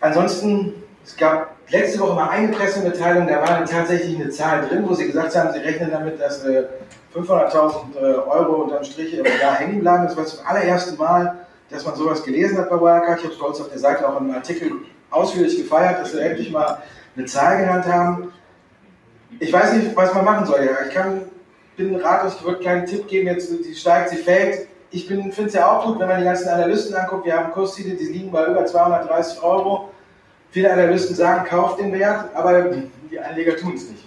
[SPEAKER 1] Ansonsten, es gab letzte Woche mal eine Pressemitteilung, da war dann tatsächlich eine Zahl drin, wo sie gesagt haben, sie rechnen damit, dass 500.000 äh, Euro unterm Strich im Jahr hängen bleiben. Das war zum allerersten Mal, dass man sowas gelesen hat bei Wirecard. Ich habe stolz auf der Seite auch im Artikel ausführlich gefeiert, dass sie endlich mal eine Zahl genannt haben. Ich weiß nicht, was man machen soll. Ich kann, bin ratlos, ich würde keinen Tipp geben, jetzt sie steigt, sie fällt. Ich finde es ja auch gut, wenn man die ganzen Analysten anguckt. Wir haben Kursziele, die liegen bei über 230 Euro. Viele Analysten sagen, kauft den Wert, aber die Anleger tun es nicht.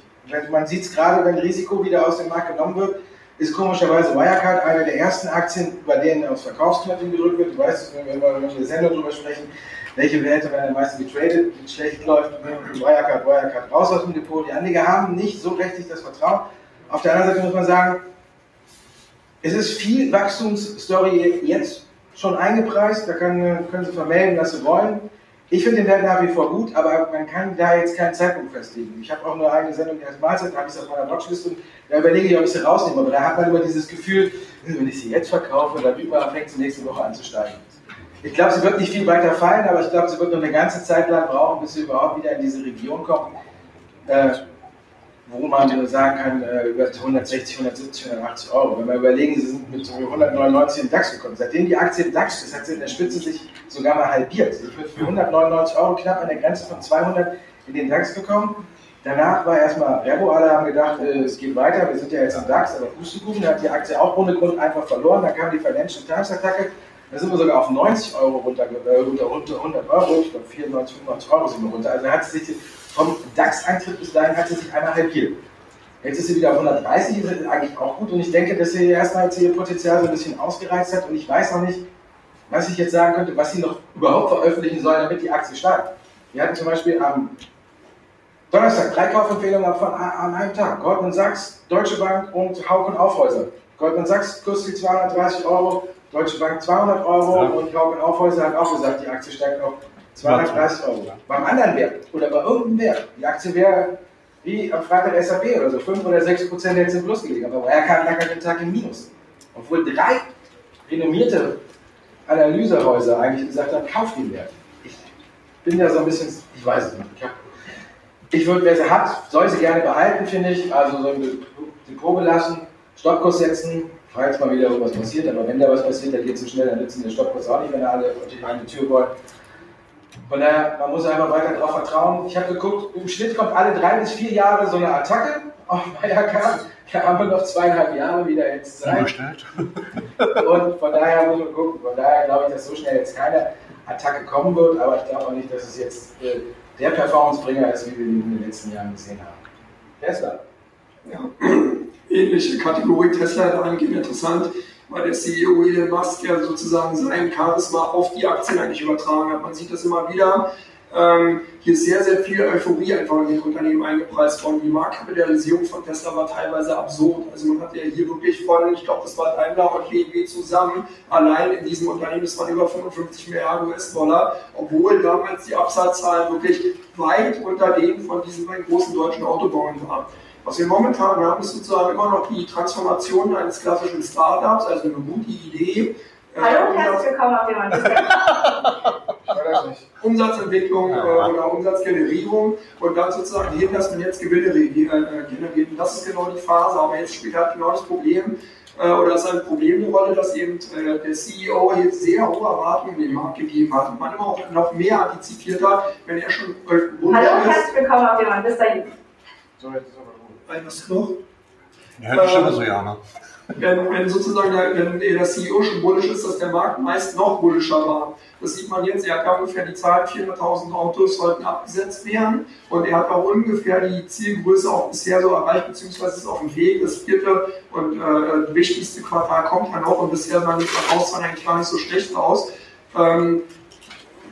[SPEAKER 1] Man sieht es gerade, wenn Risiko wieder aus dem Markt genommen wird, ist komischerweise Wirecard eine der ersten Aktien, bei denen aufs Verkaufsknöpfchen gedrückt wird. Du weißt, wenn wir in der Sendung darüber sprechen, welche Werte werden am meisten getradet, wenn es schlecht läuft, Wirecard, Wirecard raus aus dem Depot. Die Anleger haben nicht so richtig das Vertrauen. Auf der anderen Seite muss man sagen, es ist viel Wachstumsstory jetzt schon eingepreist, da können, können Sie vermelden, was Sie wollen. Ich finde den Wert nach wie vor gut, aber man kann da jetzt keinen Zeitpunkt festlegen. Ich habe auch nur eine Sendung, heißt Mahlzeit, da habe ich es auf meiner Watchlist und da überlege ich, ob ich sie rausnehme. Aber da hat man immer dieses Gefühl, wenn ich sie jetzt verkaufe, dann fängt sie nächste Woche an zu steigen. Ich glaube, sie wird nicht viel weiter fallen, aber ich glaube, sie wird noch eine ganze Zeit lang brauchen, bis sie überhaupt wieder in diese Region kommt. Äh, wo man sagen kann, äh, über 160, 170, 180 Euro. Wenn wir überlegen, sie sind mit 199 in DAX gekommen. Seitdem die Aktie im DAX ist, hat sie in der Spitze sich sogar mal halbiert. Ich bin für 199 Euro knapp an der Grenze von 200 in den DAX gekommen. Danach war erstmal Rebo, alle haben gedacht, äh, es geht weiter, wir sind ja jetzt im DAX, aber Pustekuchen, da hat die Aktie auch ohne Grund einfach verloren. Dann kam die Financial Times Attacke, da sind wir sogar auf 90 Euro runter, äh, runter, runter 100 Euro, ich glaube 94, 95 Euro sind wir runter. Also hat sie sich vom DAX-Eintritt bis dahin hat sie sich einmal halbiert. Jetzt ist sie wieder auf 130, ist eigentlich auch gut und ich denke, dass sie erstmal jetzt ihr Potenzial so ein bisschen ausgereizt hat und ich weiß noch nicht, was ich jetzt sagen könnte, was sie noch überhaupt veröffentlichen sollen, damit die Aktie steigt. Wir hatten zum Beispiel am Donnerstag drei Kaufempfehlungen von, an einem Tag. Goldman Sachs, Deutsche Bank und Hauck und Aufhäuser. Goldman Sachs kostet 230 Euro, Deutsche Bank 200 Euro ja. und Hauck und Aufhäuser hat auch gesagt, die Aktie steigt auf 230 Euro. Beim anderen Wert oder bei irgendeinem Wert, die Aktie wäre wie am Freitag SAP oder so, 5 oder 6 Prozent jetzt im Plus gelegen, aber Wirecard lag an dem Tag im Minus. Obwohl drei renommierte Analysehäuser eigentlich gesagt haben, kauft den Wert. Ich bin ja so ein bisschen, ich weiß es nicht. Ich, ich würde, wer sie hat, soll sie gerne behalten, finde ich. Also so ein Depot belassen, Stoppkurs setzen, falls mal wieder irgendwas passiert. Aber wenn da was passiert, dann geht es so schnell, dann nützen der Stoppkurs auch nicht, wenn alle durch eine Tür wollen. Von daher, man muss einfach weiter darauf vertrauen. Ich habe geguckt, im Schnitt kommt alle drei bis vier Jahre so eine Attacke auf Wirecard. Da haben wir noch zweieinhalb Jahre wieder jetzt Zeit. Und von daher muss man gucken. Von daher glaube ich, dass so schnell jetzt keine Attacke kommen wird. Aber ich glaube auch nicht, dass es jetzt äh, der Performancebringer ist, wie wir ihn in den letzten Jahren gesehen haben. Tesla.
[SPEAKER 3] Ja, (clears throat) ähnliche Kategorie Tesla dahingehend interessant weil der CEO Elon Musk ja sozusagen sein Charisma auf die Aktien eigentlich übertragen hat. Man sieht das immer wieder. Ähm, hier ist sehr, sehr viel Euphorie einfach in den Unternehmen eingepreist worden. Die Marktkapitalisierung von Tesla war teilweise absurd. Also man hat ja hier wirklich von, ich glaube, das war Daimler und BMW zusammen, allein in diesem Unternehmen, das waren über 55 Milliarden US-Dollar, obwohl damals die Absatzzahlen wirklich weit unter denen von diesen beiden großen deutschen Autobauern waren. Was wir momentan haben, ist sozusagen immer noch die Transformation eines klassischen Startups, also eine gute Idee.
[SPEAKER 6] Äh, Hallo, herzlich willkommen auf dem (laughs)
[SPEAKER 3] Umsatzentwicklung äh, oder Umsatzgenerierung und dann sozusagen hin, dass man jetzt Gewinne äh, generiert. Und das ist genau die Phase, aber jetzt spielt halt genau das Problem, äh, oder ist ein Problem eine Rolle, dass eben äh, der CEO jetzt sehr hohe Erwartungen in den Markt gegeben hat und man immer auch noch mehr antizipiert hat, wenn er schon
[SPEAKER 6] äh, Hallo, herzlich willkommen auf dem. Bis dahin. So, jetzt
[SPEAKER 3] ist was noch?
[SPEAKER 2] Ja, die Stimme so, ja, ne?
[SPEAKER 3] Wenn, wenn sozusagen der, wenn der CEO schon bullisch ist, dass der Markt meist noch bullischer war. Das sieht man jetzt, er hat ungefähr die Zahl 400.000 Autos sollten abgesetzt werden und er hat auch ungefähr die Zielgröße auch bisher so erreicht, beziehungsweise ist auf dem Weg. Das vierte und äh, wichtigste Quartal kommt ja noch und bisher sah die Verkaufszahlen eigentlich gar nicht so schlecht aus. Ähm,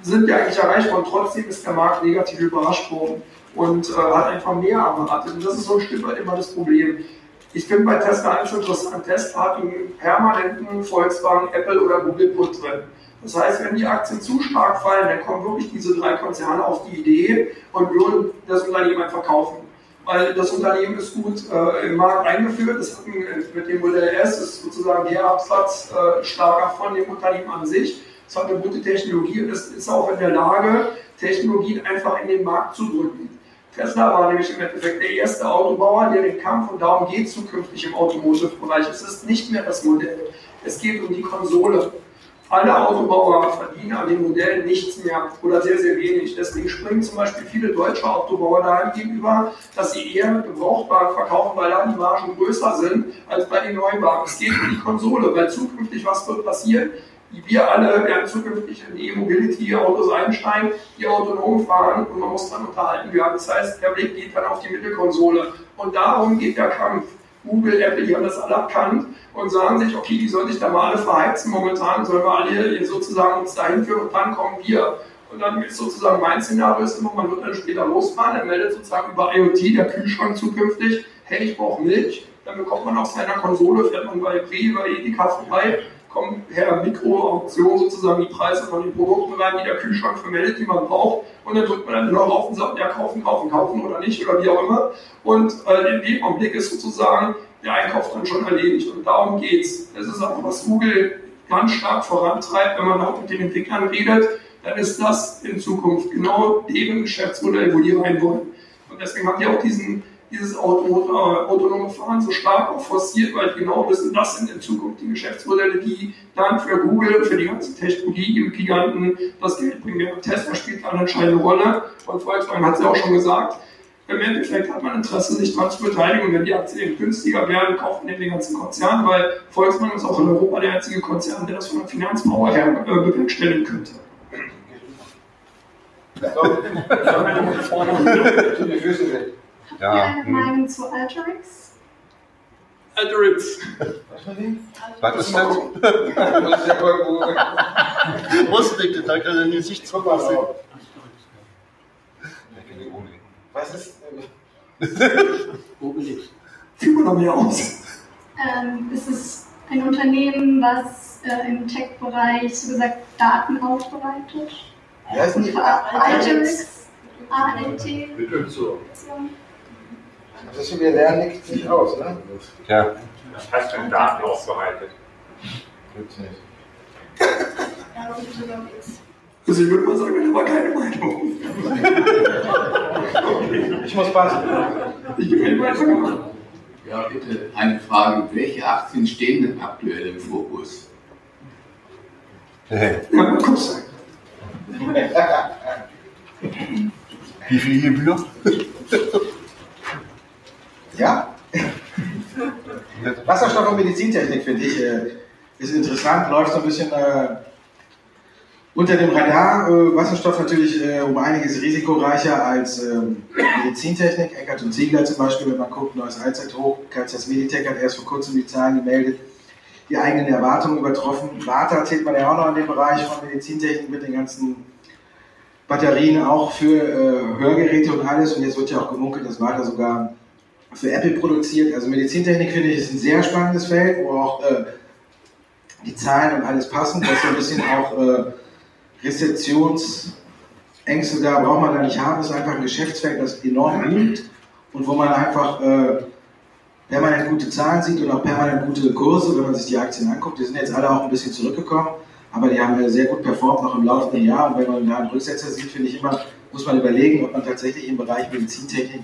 [SPEAKER 3] sind wir eigentlich erreicht worden, trotzdem ist der Markt negativ überrascht worden und äh, hat einfach mehr erwartet. Und das ist so ein Stück weit immer das Problem. Ich finde bei Tesla eins interessant, Tesla hat einen permanenten Volkswagen, Apple oder Google-Put drin. Das heißt, wenn die Aktien zu stark fallen, dann kommen wirklich diese drei Konzerne auf die Idee und würden das Unternehmen einfach kaufen. Weil das Unternehmen ist gut äh, im Markt eingeführt. Das hat mit dem Modell S ist sozusagen der Absatz äh, starker von dem Unternehmen an sich. Es hat eine gute Technologie und es ist auch in der Lage, Technologien einfach in den Markt zu drücken. Tesla war nämlich im Endeffekt der erste Autobauer, der den Kampf, und darum geht zukünftig im Automotive-Bereich. Es ist nicht mehr das Modell, es geht um die Konsole. Alle Autobauer verdienen an den Modellen nichts mehr oder sehr, sehr wenig. Deswegen springen zum Beispiel viele deutsche Autobauer dahin gegenüber, dass sie eher mit Gebrauchtwagen verkaufen, weil da die Margen größer sind als bei den Neuwagen. Es geht um die Konsole, weil zukünftig was wird passieren? Wir alle werden zukünftig in E-Mobility-Autos einsteigen, die autonom fahren und man muss dann unterhalten werden. Das heißt, der Blick geht dann auf die Mittelkonsole. Und darum geht der Kampf. Google, Apple, die haben das alle erkannt und sagen sich, okay, die sollen sich da mal alle verheizen momentan, sollen wir alle sozusagen uns dahin führen und dann kommen wir. Und dann ist sozusagen mein Szenario ist immer, man wird dann später losfahren, er meldet sozusagen über IoT, der Kühlschrank zukünftig, hey, ich brauche Milch, dann bekommt man auf seiner Konsole, fährt man bei Pri, bei Edeka vorbei, kommen per Mikroauktion sozusagen die Preise von den Produkten rein, die der Kühlschrank vermeldet, die man braucht. Und dann drückt man dann noch auf und sagt, ja, kaufen, kaufen, kaufen oder nicht oder wie auch immer. Und äh, in dem Augenblick ist sozusagen der Einkauf dann schon erledigt. Und darum geht es. Das ist auch, was Google ganz stark vorantreibt, wenn man auch mit den Entwicklern redet, dann ist das in Zukunft genau deren Geschäftsmodell, wo die rein wollen. Und deswegen haben die auch diesen dieses autonome Fahren so stark auch forciert, weil die genau wissen, das sind in Zukunft die Geschäftsmodelle, die dann für Google, für die ganzen Technologie-Giganten das Geld bringen. Tesla spielt eine entscheidende Rolle und Volkswagen hat es ja auch schon gesagt, im Endeffekt hat man Interesse, sich daran zu beteiligen. Wenn die Aktien günstiger werden, kauft man den ganzen Konzern, weil Volkswagen ist auch in Europa der einzige Konzern, der das von der Finanzmauer her äh, bewerkstelligen könnte.
[SPEAKER 6] Habt ja. ihr eine hm. Meinung zu Alterix?
[SPEAKER 3] Alterix.
[SPEAKER 7] Was ist das? (laughs) Wusste ich, da kann er nicht sich zupassen.
[SPEAKER 1] Was ist.
[SPEAKER 3] Obelix. Fühl mal noch mehr aus.
[SPEAKER 6] Ähm, es ist ein Unternehmen, was äh, im Tech-Bereich, so gesagt, Daten aufbereitet.
[SPEAKER 1] Wer ist denn
[SPEAKER 6] Alterix. ALT.
[SPEAKER 1] Das ist wir lernen nichts nicht aus, ne?
[SPEAKER 7] Ja.
[SPEAKER 8] Das heißt, wenn Daten aufbereitet.
[SPEAKER 1] Gibt's nicht.
[SPEAKER 3] Also ich würde mal sagen, da war keine Meinung. (laughs)
[SPEAKER 1] ich muss passen.
[SPEAKER 3] Ich bin weiter.
[SPEAKER 5] Ja, bitte. Eine Frage. Welche Aktien stehen denn aktuell im Fokus?
[SPEAKER 3] Ja, mal guck sein. (laughs)
[SPEAKER 7] Wie viel Gebühr? (laughs)
[SPEAKER 1] Ja. (laughs) Wasserstoff und Medizintechnik finde ich äh, ist interessant, läuft so ein bisschen äh, unter dem Radar. Äh, Wasserstoff natürlich um einiges risikoreicher als ähm, Medizintechnik. Eckert und Ziegler zum Beispiel, wenn man guckt, neues Allzeithoch. Kaisers Meditech hat erst vor kurzem die Zahlen gemeldet, die eigenen Erwartungen übertroffen. Warta zählt man ja auch noch in den Bereich von Medizintechnik mit den ganzen Batterien auch für äh, Hörgeräte und alles. Und jetzt wird ja auch gemunkelt, dass Warta sogar für Apple produziert. Also Medizintechnik finde ich ist ein sehr spannendes Feld, wo auch äh, die Zahlen und alles passen, dass so ein bisschen auch äh, Rezeptionsängste da braucht man da nicht haben. Das ist einfach ein Geschäftsfeld, das enorm boomt und wo man einfach äh, permanent gute Zahlen sieht und auch permanent gute Kurse, wenn man sich die Aktien anguckt. Die sind jetzt alle auch ein bisschen zurückgekommen, aber die haben sehr gut performt noch im laufenden Jahr. Und wenn man da einen Rücksetzer sieht, finde ich immer, muss man überlegen, ob man tatsächlich im Bereich Medizintechnik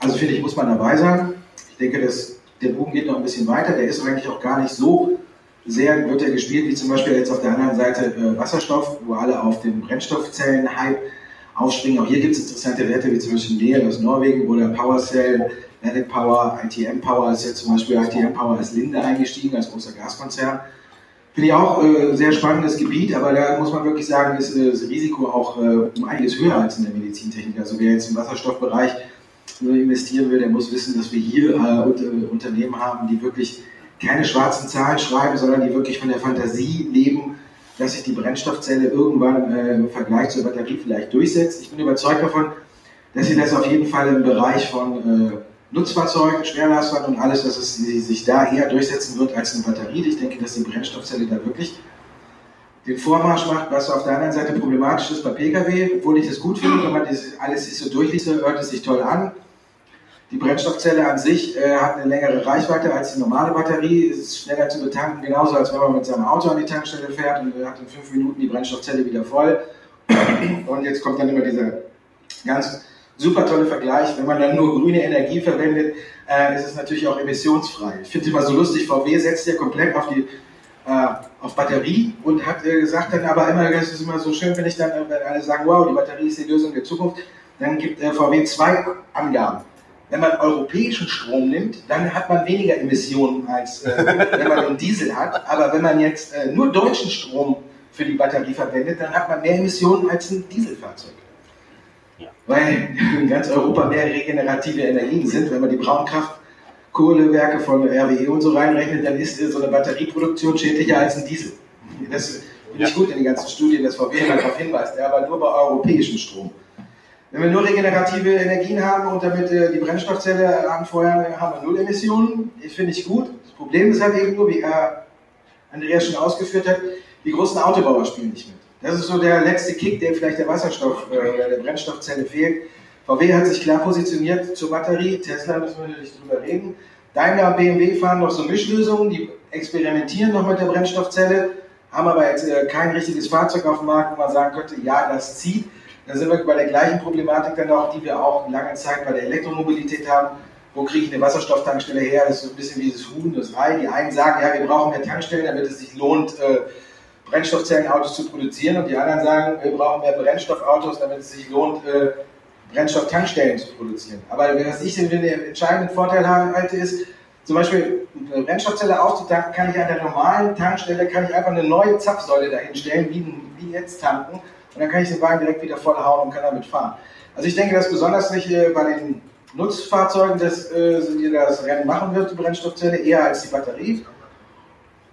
[SPEAKER 1] also finde ich, muss man dabei sein. Ich denke, dass der Boom geht noch ein bisschen weiter. Der ist eigentlich auch gar nicht so sehr, wird er gespielt, wie zum Beispiel jetzt auf der anderen Seite äh, Wasserstoff, wo alle auf den Brennstoffzellen-Hype aufspringen. Auch hier gibt es interessante Werte, wie zum Beispiel Neel aus Norwegen, wo der PowerCell, Nanic Power, ITM Power ist jetzt zum Beispiel ITM Power als Linde eingestiegen, als großer Gaskonzern. Finde ich auch äh, sehr spannendes Gebiet, aber da muss man wirklich sagen, ist äh, das Risiko auch äh, um einiges höher als in der Medizintechnik. Also wer jetzt im Wasserstoffbereich investieren will, der muss wissen, dass wir hier äh, Unternehmen haben, die wirklich keine schwarzen Zahlen schreiben, sondern die wirklich von der Fantasie leben, dass sich die Brennstoffzelle irgendwann äh, im Vergleich zur Batterie vielleicht durchsetzt. Ich bin überzeugt davon, dass sie das auf jeden Fall im Bereich von äh, Nutzfahrzeugen, Schwerlastern und alles, dass es sie sich da eher durchsetzen wird als eine Batterie. Ich denke, dass die Brennstoffzelle da wirklich den Vormarsch macht, was auf der anderen Seite problematisch ist bei Pkw, obwohl ich das gut finde, wenn man das alles sich so durchliest, hört es sich toll an. Die Brennstoffzelle an sich äh, hat eine längere Reichweite als die normale Batterie, ist schneller zu betanken, genauso als wenn man mit seinem Auto an die Tankstelle fährt und hat in fünf Minuten die Brennstoffzelle wieder voll. (clears throat) Und jetzt kommt dann immer dieser ganz super tolle Vergleich, wenn man dann nur grüne Energie verwendet, äh, ist es natürlich auch emissionsfrei. Ich finde es immer so lustig, VW setzt ja komplett auf die äh, auf Batterie und hat äh, gesagt dann aber immer, das ist immer so schön, wenn ich dann, wenn alle sagen, wow, die Batterie ist die Lösung der Zukunft, dann gibt äh, VW zwei Angaben. Wenn man europäischen Strom nimmt, dann hat man weniger Emissionen als äh, wenn man einen Diesel hat. Aber wenn man jetzt äh, nur deutschen Strom für die Batterie verwendet, dann hat man mehr Emissionen als ein Dieselfahrzeug. Weil in ganz Europa mehr regenerative Energien sind. Wenn man die Braunkraftkohlewerke von RWE und so reinrechnet, dann ist so eine Batterieproduktion schädlicher als ein Diesel. Das finde ich gut in den ganzen Studien, dass VW darauf hinweist, aber nur bei europäischem Strom. Wenn wir nur regenerative Energien haben und damit äh, die Brennstoffzelle anfeuern, haben wir null Emissionen. Das finde ich gut. Das Problem ist halt eben nur, wie er Andreas schon ausgeführt hat, die großen Autobauer spielen nicht mit. Das ist so der letzte Kick, der vielleicht der Wasserstoff äh, oder der Brennstoffzelle fehlt. VW hat sich klar positioniert zur Batterie, Tesla müssen wir natürlich drüber reden. Daimler und BMW fahren noch so Mischlösungen, die experimentieren noch mit der Brennstoffzelle, haben aber jetzt äh, kein richtiges Fahrzeug auf dem Markt, wo man sagen könnte, ja, das zieht. Da sind wir bei der gleichen Problematik dann auch, die wir auch lange Zeit bei der Elektromobilität haben. Wo kriege ich eine Wasserstofftankstelle her? Das ist so ein bisschen wie das Huhn, das Ei. Die einen sagen, ja, wir brauchen mehr Tankstellen, damit es sich lohnt, äh, Brennstoffzellenautos zu produzieren und die anderen sagen, wir brauchen mehr Brennstoffautos, damit es sich lohnt, äh, Brennstofftankstellen zu produzieren. Aber was ich den entscheidenden Vorteil halte, ist, zum Beispiel eine Brennstoffzelle aufzutanken, kann ich an der normalen Tankstelle kann ich einfach eine neue Zapfsäule dahinstellen, wie, wie jetzt tanken, und dann kann ich den Wagen direkt wieder vollhauen und kann damit fahren. Also ich denke, dass besonders nicht äh, bei den Nutzfahrzeugen, das, äh, die das Rennen machen wird, die Brennstoffzelle, eher als die Batterie.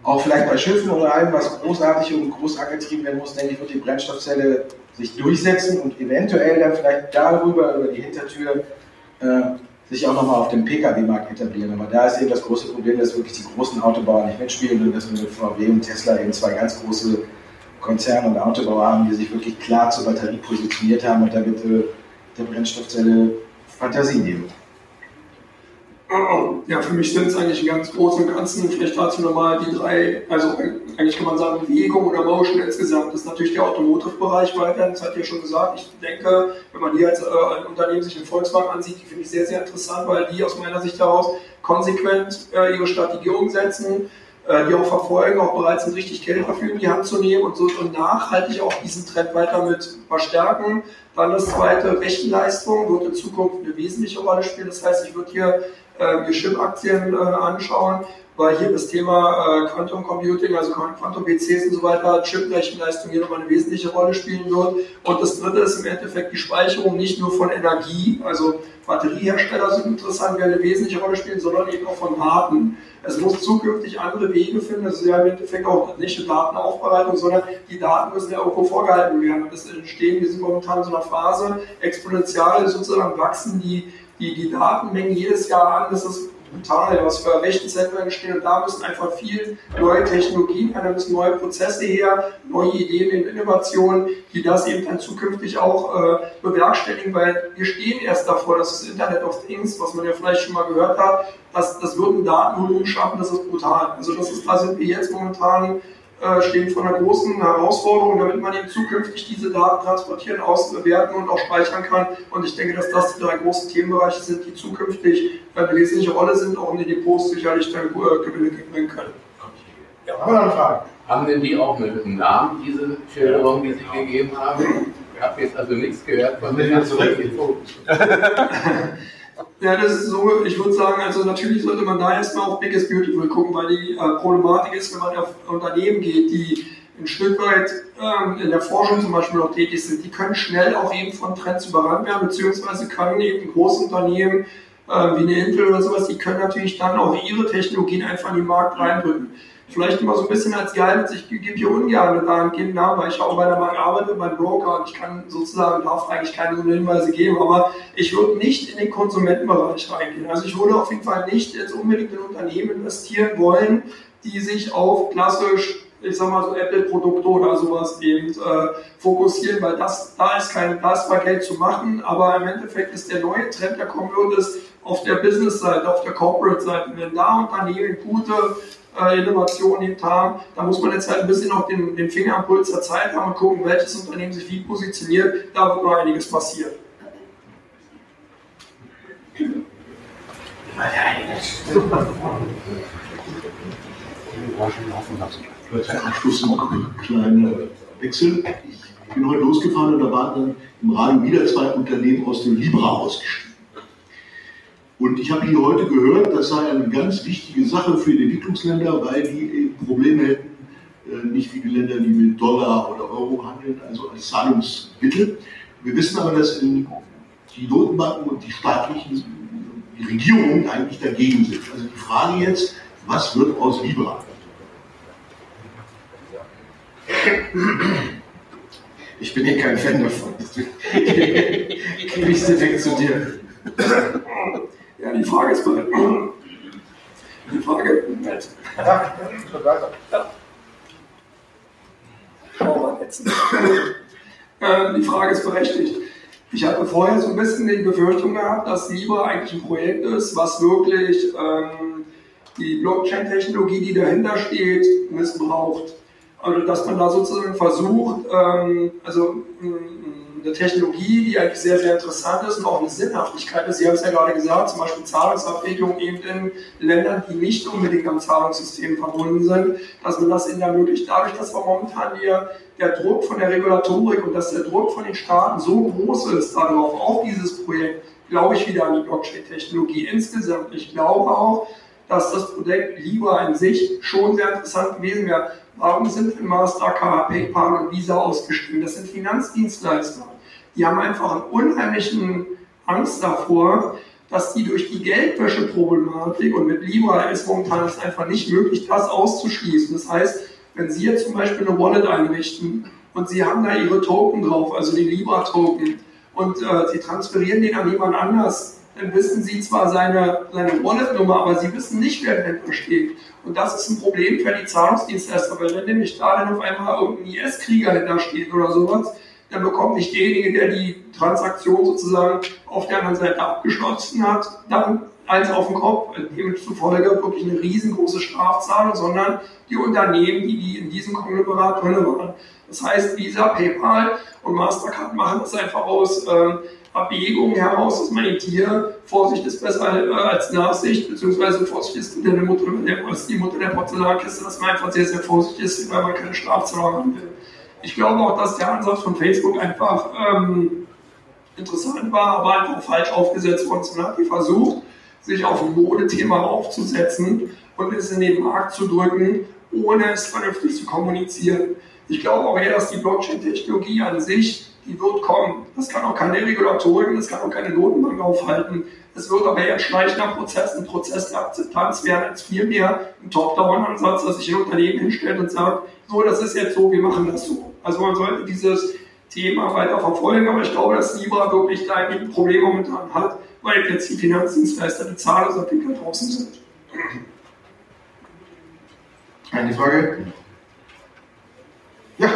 [SPEAKER 1] Auch vielleicht bei Schiffen oder allem, was großartig und groß angetrieben werden muss, denke ich, wird die Brennstoffzelle sich durchsetzen und eventuell dann vielleicht darüber, über die Hintertür, äh, sich auch nochmal auf dem Pkw-Markt etablieren. Aber da ist eben das große Problem, dass wirklich die großen Autobauer nicht mitspielen und dass wir mit VW und Tesla eben zwei ganz große Konzerne und Autobauer haben, die sich wirklich klar zur Batterie positioniert haben und damit äh, der Brennstoffzelle Fantasie nehmen.
[SPEAKER 3] Ja, für mich sind es eigentlich im ganz Großen und Ganzen, vielleicht dazu nochmal die drei, also eigentlich kann man sagen Bewegung oder Motion insgesamt, ist natürlich der Automotive-Bereich weiterhin, das hat ja schon gesagt. Ich denke, wenn man die als äh, ein Unternehmen sich in Volkswagen ansieht, die finde ich sehr, sehr interessant, weil die aus meiner Sicht heraus konsequent äh, ihre Strategie umsetzen, die auch verfolgen, auch bereit sind, richtig Geld dafür in die Hand zu nehmen und so und nachhaltig auch diesen Trend weiter mit verstärken. Dann das zweite, Rechenleistung wird in Zukunft eine wesentliche Rolle spielen. Das heißt, ich würde hier äh, Chip-Aktien äh, anschauen, weil hier das Thema äh, Quantum Computing, also Quantum PCs und so weiter, Chip-Rechenleistung hier nochmal eine wesentliche Rolle spielen wird. Und das dritte ist im Endeffekt die Speicherung nicht nur von Energie, also Batteriehersteller sind interessant, werden eine wesentliche Rolle spielen, sondern eben auch von Daten. Es muss zukünftig andere Wege finden. Das ist ja im Endeffekt auch nicht eine Datenaufbereitung, sondern die Daten müssen ja irgendwo vorgehalten werden. Das entstehen, wir sind momentan in so einer Phase, exponentiell sozusagen wachsen die, die, die Datenmengen jedes Jahr an. Das ist brutal, was für Rechenzentren entstehen. Und da müssen einfach viel neue Technologien her, da müssen neue Prozesse her, neue Ideen, Innovationen, die das eben dann zukünftig auch äh, bewerkstelligen, weil wir stehen erst davor, dass das Internet of Things, was man ja vielleicht schon mal gehört hat, das, das wird ein Datenvolumen schaffen, das ist brutal. Also das ist, da sind wir jetzt momentan äh, stehen vor einer großen Herausforderung, damit man eben zukünftig diese Daten transportieren, auswerten und auch speichern kann. Und ich denke, dass das die drei großen Themenbereiche sind, die zukünftig eine wesentliche Rolle sind, auch in den Depots sicherlich dann äh, Gewinne bringen können.
[SPEAKER 1] Ja, haben wir noch Fragen?
[SPEAKER 9] Haben denn die auch einen Namen, diese Schilderung, die Sie gegeben haben? Ich habe jetzt also nichts gehört von den zurückgezogen. (laughs)
[SPEAKER 3] Ja, das ist so, ich würde sagen, also natürlich sollte man da erstmal auf Biggest Beautiful gucken, weil die äh, Problematik ist, wenn man auf Unternehmen geht, die ein Stück weit ähm, in der Forschung zum Beispiel noch tätig sind, die können schnell auch eben von Trends überrannt werden, beziehungsweise können eben große Unternehmen äh, wie eine Intel oder sowas, die können natürlich dann auch ihre Technologien einfach in den Markt reindrücken. Vielleicht immer so ein bisschen als Geheimnis, ich gebe hier ungern dahingehend nach, weil ich auch bei der Bank arbeite, beim Broker und ich kann sozusagen, darf eigentlich keine so Hinweise geben, aber ich würde nicht in den Konsumentenbereich reingehen. Also ich würde auf jeden Fall nicht jetzt unbedingt in Unternehmen investieren wollen, die sich auf klassisch ich sag mal so Apple-Produkte oder sowas eben äh, fokussieren, weil das, da ist kein, da ist zwar Geld zu machen, aber im Endeffekt ist der neue Trend, der kommen wird, ist auf der Business-Seite, auf der Corporate-Seite. Wenn da Unternehmen gute äh, Innovationen eben haben, da muss man jetzt halt ein bisschen noch den, den Finger am Puls der Zeit haben und gucken, welches Unternehmen sich wie positioniert, da wird noch einiges passieren.
[SPEAKER 4] Wechsel. Ich bin heute losgefahren und da waren dann im Radio wieder zwei Unternehmen aus dem Libra ausgestiegen. Und ich habe hier heute gehört, das sei eine ganz wichtige Sache für die Entwicklungsländer, weil die eben Probleme hätten, äh, nicht wie die Länder, die mit Dollar oder Euro handeln, also als Zahlungsmittel. Wir wissen aber, dass die Notenbanken und die staatlichen die Regierungen eigentlich dagegen sind. Also die Frage jetzt, was wird aus Libra?
[SPEAKER 10] Ich bin hier kein Fan davon. Gebe ich direkt zu dir.
[SPEAKER 3] Ja, die Frage ist bereit. Die Frage. Ja, mal jetzt. Ähm, die Frage ist berechtigt. Ich hatte vorher so ein bisschen die Befürchtung gehabt, dass Libra eigentlich ein Projekt ist, was wirklich ähm, die Blockchain-Technologie, die dahinter steht, missbraucht. Also dass man da sozusagen versucht, ähm, also eine Technologie, die eigentlich sehr, sehr interessant ist und auch eine Sinnhaftigkeit ist. Sie haben es ja gerade gesagt, zum Beispiel Zahlungsabwicklung eben in Ländern, die nicht unbedingt am Zahlungssystem verbunden sind, dass man das in ermöglicht. Dadurch, dass wir momentan hier der Druck von der Regulatorik und dass der Druck von den Staaten so groß ist darauf, auf dieses Projekt, glaube ich wieder an die Blockchain-Technologie insgesamt. Ich glaube auch, dass das Projekt lieber in sich schon sehr interessant gewesen wäre. Warum sind denn Mastercard, PayPal und Visa ausgestiegen? Das sind Finanzdienstleister. Die haben einfach einen unheimlichen Angst davor, dass die durch die Geldwäsche-Problematik und mit Libra ist momentan es einfach nicht möglich, das auszuschließen. Das heißt, wenn Sie jetzt zum Beispiel eine Wallet einrichten und Sie haben da Ihre Token drauf, also die Libra-Token, und äh, Sie transferieren den an jemand anders, dann wissen Sie zwar seine, seine Wallet-Nummer, aber Sie wissen nicht, wer dahinter steht. Und das ist ein Problem für die Zahlungsdienstleister, weil wenn nämlich da dann auf einmal irgendein IS-Krieger hinter steht oder sowas, dann bekommt nicht derjenige, der die Transaktion sozusagen auf der anderen Seite abgeschlossen hat, dann eins auf den Kopf, demzufolge wirklich eine riesengroße Strafzahlung, sondern die Unternehmen, die, die in diesem Konglomerat drin waren. Das heißt, Visa, PayPal und Mastercard machen das einfach aus ähm, Abwägung heraus, dass man eben hier Vorsicht ist besser äh, als Nachsicht, beziehungsweise Vorsicht ist die Mutter, der, die Mutter der Porzellankiste, dass man einfach sehr, sehr vorsichtig ist, weil man keine Strafzahlung haben will. Ich glaube auch, dass der Ansatz von Facebook einfach ähm, interessant war, aber einfach falsch aufgesetzt worden ist. Man hat die versucht, sich auf ein Modethema aufzusetzen und es in den Markt zu drücken, ohne es vernünftig zu kommunizieren. Ich glaube auch eher, dass die Blockchain-Technologie an sich die wird kommen. Das kann auch keine Regulatorik, das kann auch keine Notenbank aufhalten. Es wird aber ein schleichender Prozess, ein Prozess der Akzeptanz werden als vielmehr ein Top-Down-Ansatz, dass sich ein Unternehmen hinstellt und sagt, so, das ist jetzt so, wir machen das so. Also man sollte dieses Thema weiter verfolgen, aber ich glaube, dass Libra wirklich da ein Problem momentan hat, weil jetzt die Finanzdienstleister, die Zahlungsabwickler draußen sind.
[SPEAKER 10] Eine Frage? Ja,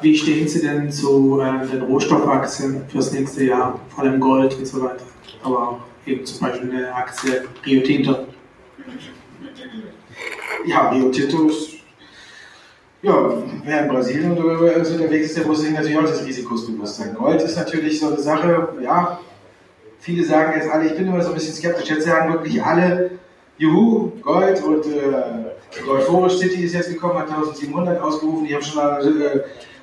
[SPEAKER 11] Wie stehen Sie denn zu äh, den Rohstoffaktien fürs nächste Jahr, vor allem Gold und so weiter, aber eben zum Beispiel eine Aktie Rio Tinto?
[SPEAKER 10] Ja, Rio Tinto ist, ja, wer in Brasilien unterwegs ist, der muss sich natürlich auch des Risikos bewusst sein. Gold ist natürlich so eine Sache, ja, viele sagen jetzt alle, ich bin immer so ein bisschen skeptisch, jetzt sagen wirklich alle, juhu, Gold und äh, Gold Forest City ist jetzt gekommen, hat 1700 ausgerufen, ich habe schon mal äh,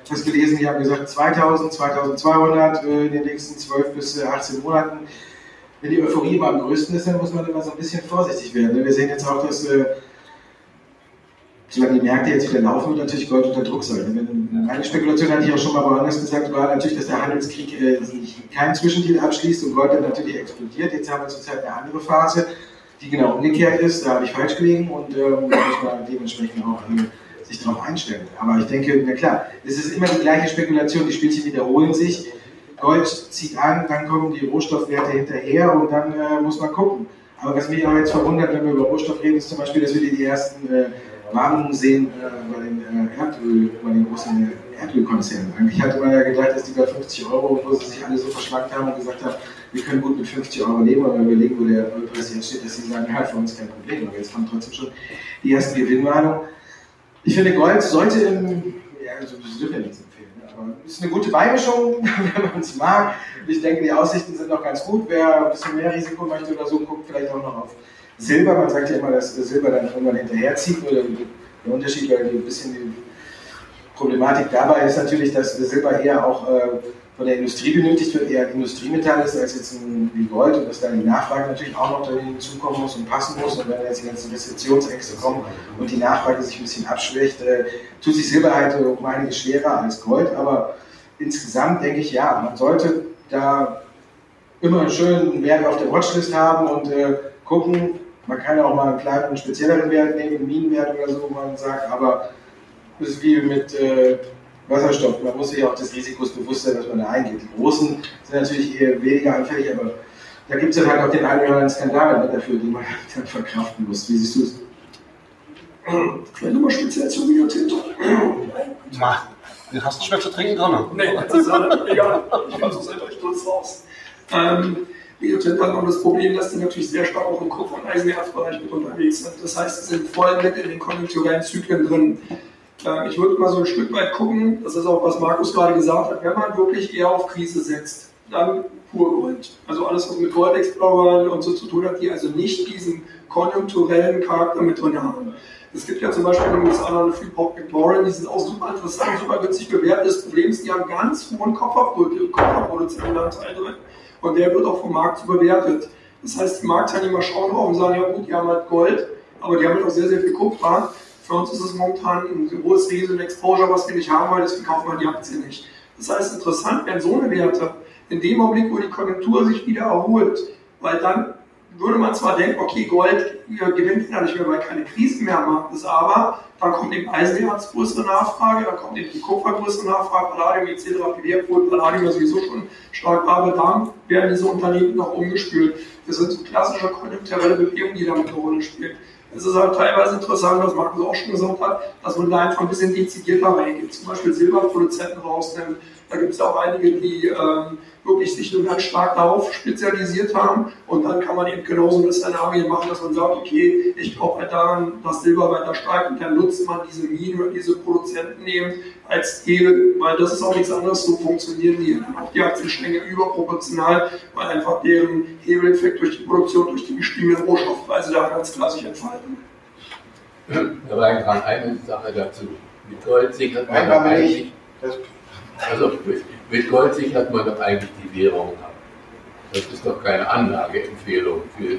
[SPEAKER 10] was gelesen, die haben gesagt 2000, 2200 äh, in den nächsten 12 bis 18 äh, Monaten. Wenn die Euphorie immer am größten ist, dann muss man immer so ein bisschen vorsichtig werden. Ne? Wir sehen jetzt auch, dass äh,
[SPEAKER 1] solange die Märkte jetzt wieder laufen, wird natürlich Gold unter Druck sein. Eine Spekulation hatte ich auch schon mal woanders gesagt, war natürlich, dass der Handelskrieg äh, keinen Zwischendeal abschließt und Gold dann natürlich explodiert. Jetzt haben wir zurzeit eine andere Phase, die genau umgekehrt ist. Da habe ich falsch gelegen und ähm, muss man dementsprechend auch äh, sich darauf einstellen. Aber ich denke, na klar, es ist immer die gleiche Spekulation, die Spielchen wiederholen sich. Gold zieht an, dann kommen die Rohstoffwerte hinterher und dann äh, muss man gucken. Aber was mich auch jetzt verwundert, wenn wir über Rohstoff reden, ist zum Beispiel, dass wir die ersten äh, Warnungen sehen äh, bei den äh, Erdöl, bei den großen Erdölkonzernen. Eigentlich hatte man ja gedacht, dass die bei 50 Euro, wo sie sich alle so verschlankt haben und gesagt haben, wir können gut mit 50 Euro leben, aber wenn wir überlegen, wo der Ölpreis jetzt steht, dass sie sagen, ja, für uns kein Problem. Aber jetzt kommen trotzdem schon die ersten Gewinnwarnungen. Ich finde, Gold sollte im, ja, also das dürfen wir nichts empfehlen, ne? aber ist eine gute Beimischung, (laughs) wenn man es mag. Ich denke, die Aussichten sind noch ganz gut. Wer ein bisschen mehr Risiko möchte oder so, guckt vielleicht auch noch auf Silber. Man sagt ja immer, dass Silber dann irgendwann hinterherzieht. Oder der Unterschied, weil ein bisschen die Problematik dabei ist natürlich, dass Silber eher auch äh, von der Industrie benötigt wird, eher ein Industriemetall ist als jetzt ein, wie Gold und dass dann die Nachfrage natürlich auch noch dahin hinzukommen muss und passen muss. Und wenn jetzt die ganzen Rezessionsängste kommen und die Nachfrage sich ein bisschen abschwächt, äh, tut sich Silber halt um einiges schwerer als Gold. Aber insgesamt denke ich, ja, man sollte da immer einen Wert auf der Watchlist haben und äh, gucken. Man kann auch mal einen kleineren, spezielleren Wert nehmen, einen Minenwert oder so, wo man sagt, aber das ist wie mit äh, Wasserstoff. Man muss sich auch des Risikos bewusst sein, dass man da eingeht. Die Großen sind natürlich eher weniger anfällig, aber da gibt es dann halt auch den einen oder anderen Skandal dafür, den man (laughs) dann verkraften muss. Wie siehst du es?
[SPEAKER 3] Vielleicht nochmal speziell zu Rio Tinto.
[SPEAKER 7] Du hast nicht mehr zu trinken dran.
[SPEAKER 3] Nee, das ist egal. Ich kann so selber stolz raus. Ähm, Rio Tinto hat noch das Problem, dass die natürlich sehr stark auch im Kupfer- und Eisenerzbereich mit unterwegs sind. Das heißt, sie sind voll mit in den konjunkturellen Zyklen drin. Äh, ich würde mal so ein Stück weit gucken, das ist auch, was Markus gerade gesagt hat, wenn man wirklich eher auf Krise setzt, dann pur Gold. Also alles, was mit Gold Explorer und so zu tun hat, die also nicht diesen konjunkturellen Charakter mit drin haben. Es gibt ja zum Beispiel in den USA eine Freeport Victoria, die sind auch super interessant, super günstig bewertet. Das Problem ist, die haben ganz hohen Kopferproduzentenanteil drin und der wird auch vom Markt so bewertet. Das heißt, die Marktteilnehmer schauen drauf und sagen, ja gut, die haben halt Gold, aber die haben halt auch sehr, sehr viel Kupfer. Für uns ist es momentan ein hohes Risiko Exposure, was wir nicht haben, weil deswegen kaufen wir die Aktie nicht. Das heißt, interessant wären so eine Werte in dem Augenblick, wo die Konjunktur sich wieder erholt, weil dann würde man zwar denken, okay, Gold gewinnt ja nicht mehr, weil keine Krise mehr am Markt ist, aber dann kommt eben Eisenerz größere Nachfrage, dann kommt eben die Kupfer größere Nachfrage, Palladium etc. Obwohl Palladium ja sowieso schon stark war, aber dann werden diese Unternehmen noch umgespült. Das sind so klassische konjunkturelle Bewegungen, die damit eine Rolle spielen. Es ist halt teilweise interessant, was Markus auch schon gesagt hat, dass man da einfach ein bisschen dezidierter reingeht. Zum Beispiel Silberproduzenten rausnimmt. Da gibt es auch einige, die ähm, wirklich sich nur ganz stark darauf spezialisiert haben. Und dann kann man eben genauso eine Szenario machen, dass man sagt, okay, ich glaube halt daran, dass Silber weiter steigt und dann nutzt man diese Minen oder diese Produzenten eben als Hebel, weil das ist auch nichts anderes, so funktionieren die. Auch die Aktienstränge überproportional, weil einfach deren Hebeleffekt durch die Produktion, durch die gestiegenen Rohstoffpreise da ganz klar sich entfalten.
[SPEAKER 9] Da war gerade eine Sache dazu. Mit Gold sichert man
[SPEAKER 1] Einmal
[SPEAKER 9] doch
[SPEAKER 1] nicht.
[SPEAKER 9] Also mit, Gold sichert man doch eigentlich die Währung ab. Das ist doch keine Anlageempfehlung für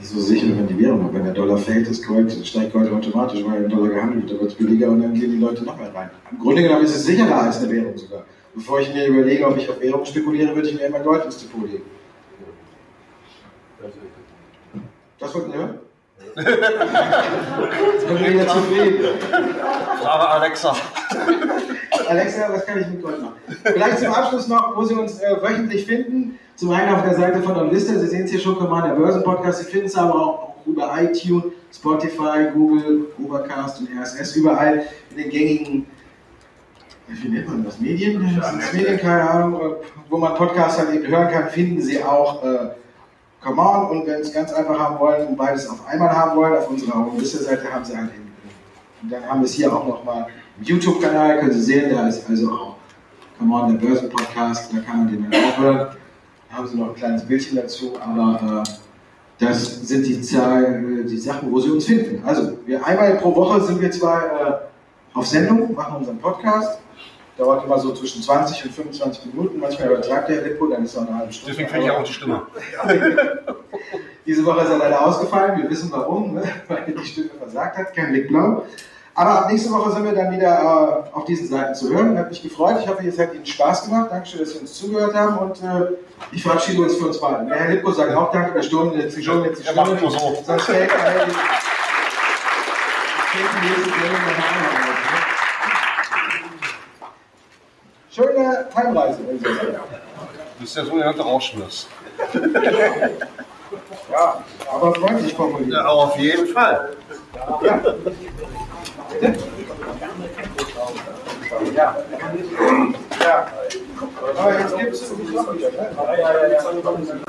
[SPEAKER 1] Wieso sichern man die Währung? ab? Wenn der Dollar fällt, ist Gold, steigt Gold automatisch, weil ein Dollar gehandelt wird, dann wird es billiger und dann gehen die Leute noch mehr rein. Im Grunde genommen ist es sicherer als eine Währung sogar. Bevor ich mir überlege, ob ich auf Währung spekuliere, würde ich mir immer Gold ins Depot legen. Das wollten wir hören? (laughs) Jetzt bin ich wieder zufrieden.
[SPEAKER 7] Frage Alexa.
[SPEAKER 1] Alexa, was kann ich mit Gold machen? Vielleicht zum Abschluss noch, wo Sie uns äh, wöchentlich finden. Zum einen auf der Seite von Onlista, Sie sehen es hier schon, Commander Börsen Podcast. Sie finden es aber auch über iTunes, Spotify, Google, Overcast und RSS, überall in den gängigen, wie nennt man das, Medien? Es Medien, keine Ahnung, äh, wo man Podcasts halt eben hören kann, finden Sie auch äh, Come On. Und wenn Sie es ganz einfach haben wollen und beides auf einmal haben wollen, auf unserer Onlista-Seite haben Sie eben. Und dann haben wir es hier auch nochmal YouTube-Kanal, können Sie sehen, da ist also auch Come On, der Börsen-Podcast, da kann man den dann auch hören. Da haben Sie noch ein kleines Bildchen dazu, aber äh, das sind die, Zahl, die Sachen, wo Sie uns finden. Also, wir, einmal pro Woche sind wir zwar äh, auf Sendung, machen unseren Podcast. Dauert immer so zwischen 20 und 25 Minuten. Manchmal übertragt der Repo, dann ist es auch eine halbe Stunde.
[SPEAKER 7] Deswegen finde ich auch die Stimme. (laughs)
[SPEAKER 1] Diese Woche ist er leider ausgefallen. Wir wissen warum, ne? (laughs) weil die Stimme versagt hat. Kein Blick blau. Aber ab nächste Woche sind wir dann wieder äh, auf diesen Seiten zu hören. Hat mich gefreut. Ich hoffe, es hat Ihnen Spaß gemacht. Dankeschön, dass Sie uns zugehört haben. Und äh, ich verabschiede uns für uns beide. Der Herr Lipko sagt auch Danke. Der Sturm, die Sturm, jetzt die Sturm.
[SPEAKER 7] macht nur so.
[SPEAKER 1] Sonst fällt er ne? Schöne Heimreise. wenn Sie sagen.
[SPEAKER 7] Du bist ja so ein Rauschmiss.
[SPEAKER 1] Ja, aber freundlich formuliert.
[SPEAKER 7] Ja, auf jeden Fall.
[SPEAKER 1] Ja. Ja. Ja. Aber jetzt gibt es noch wieder, ne?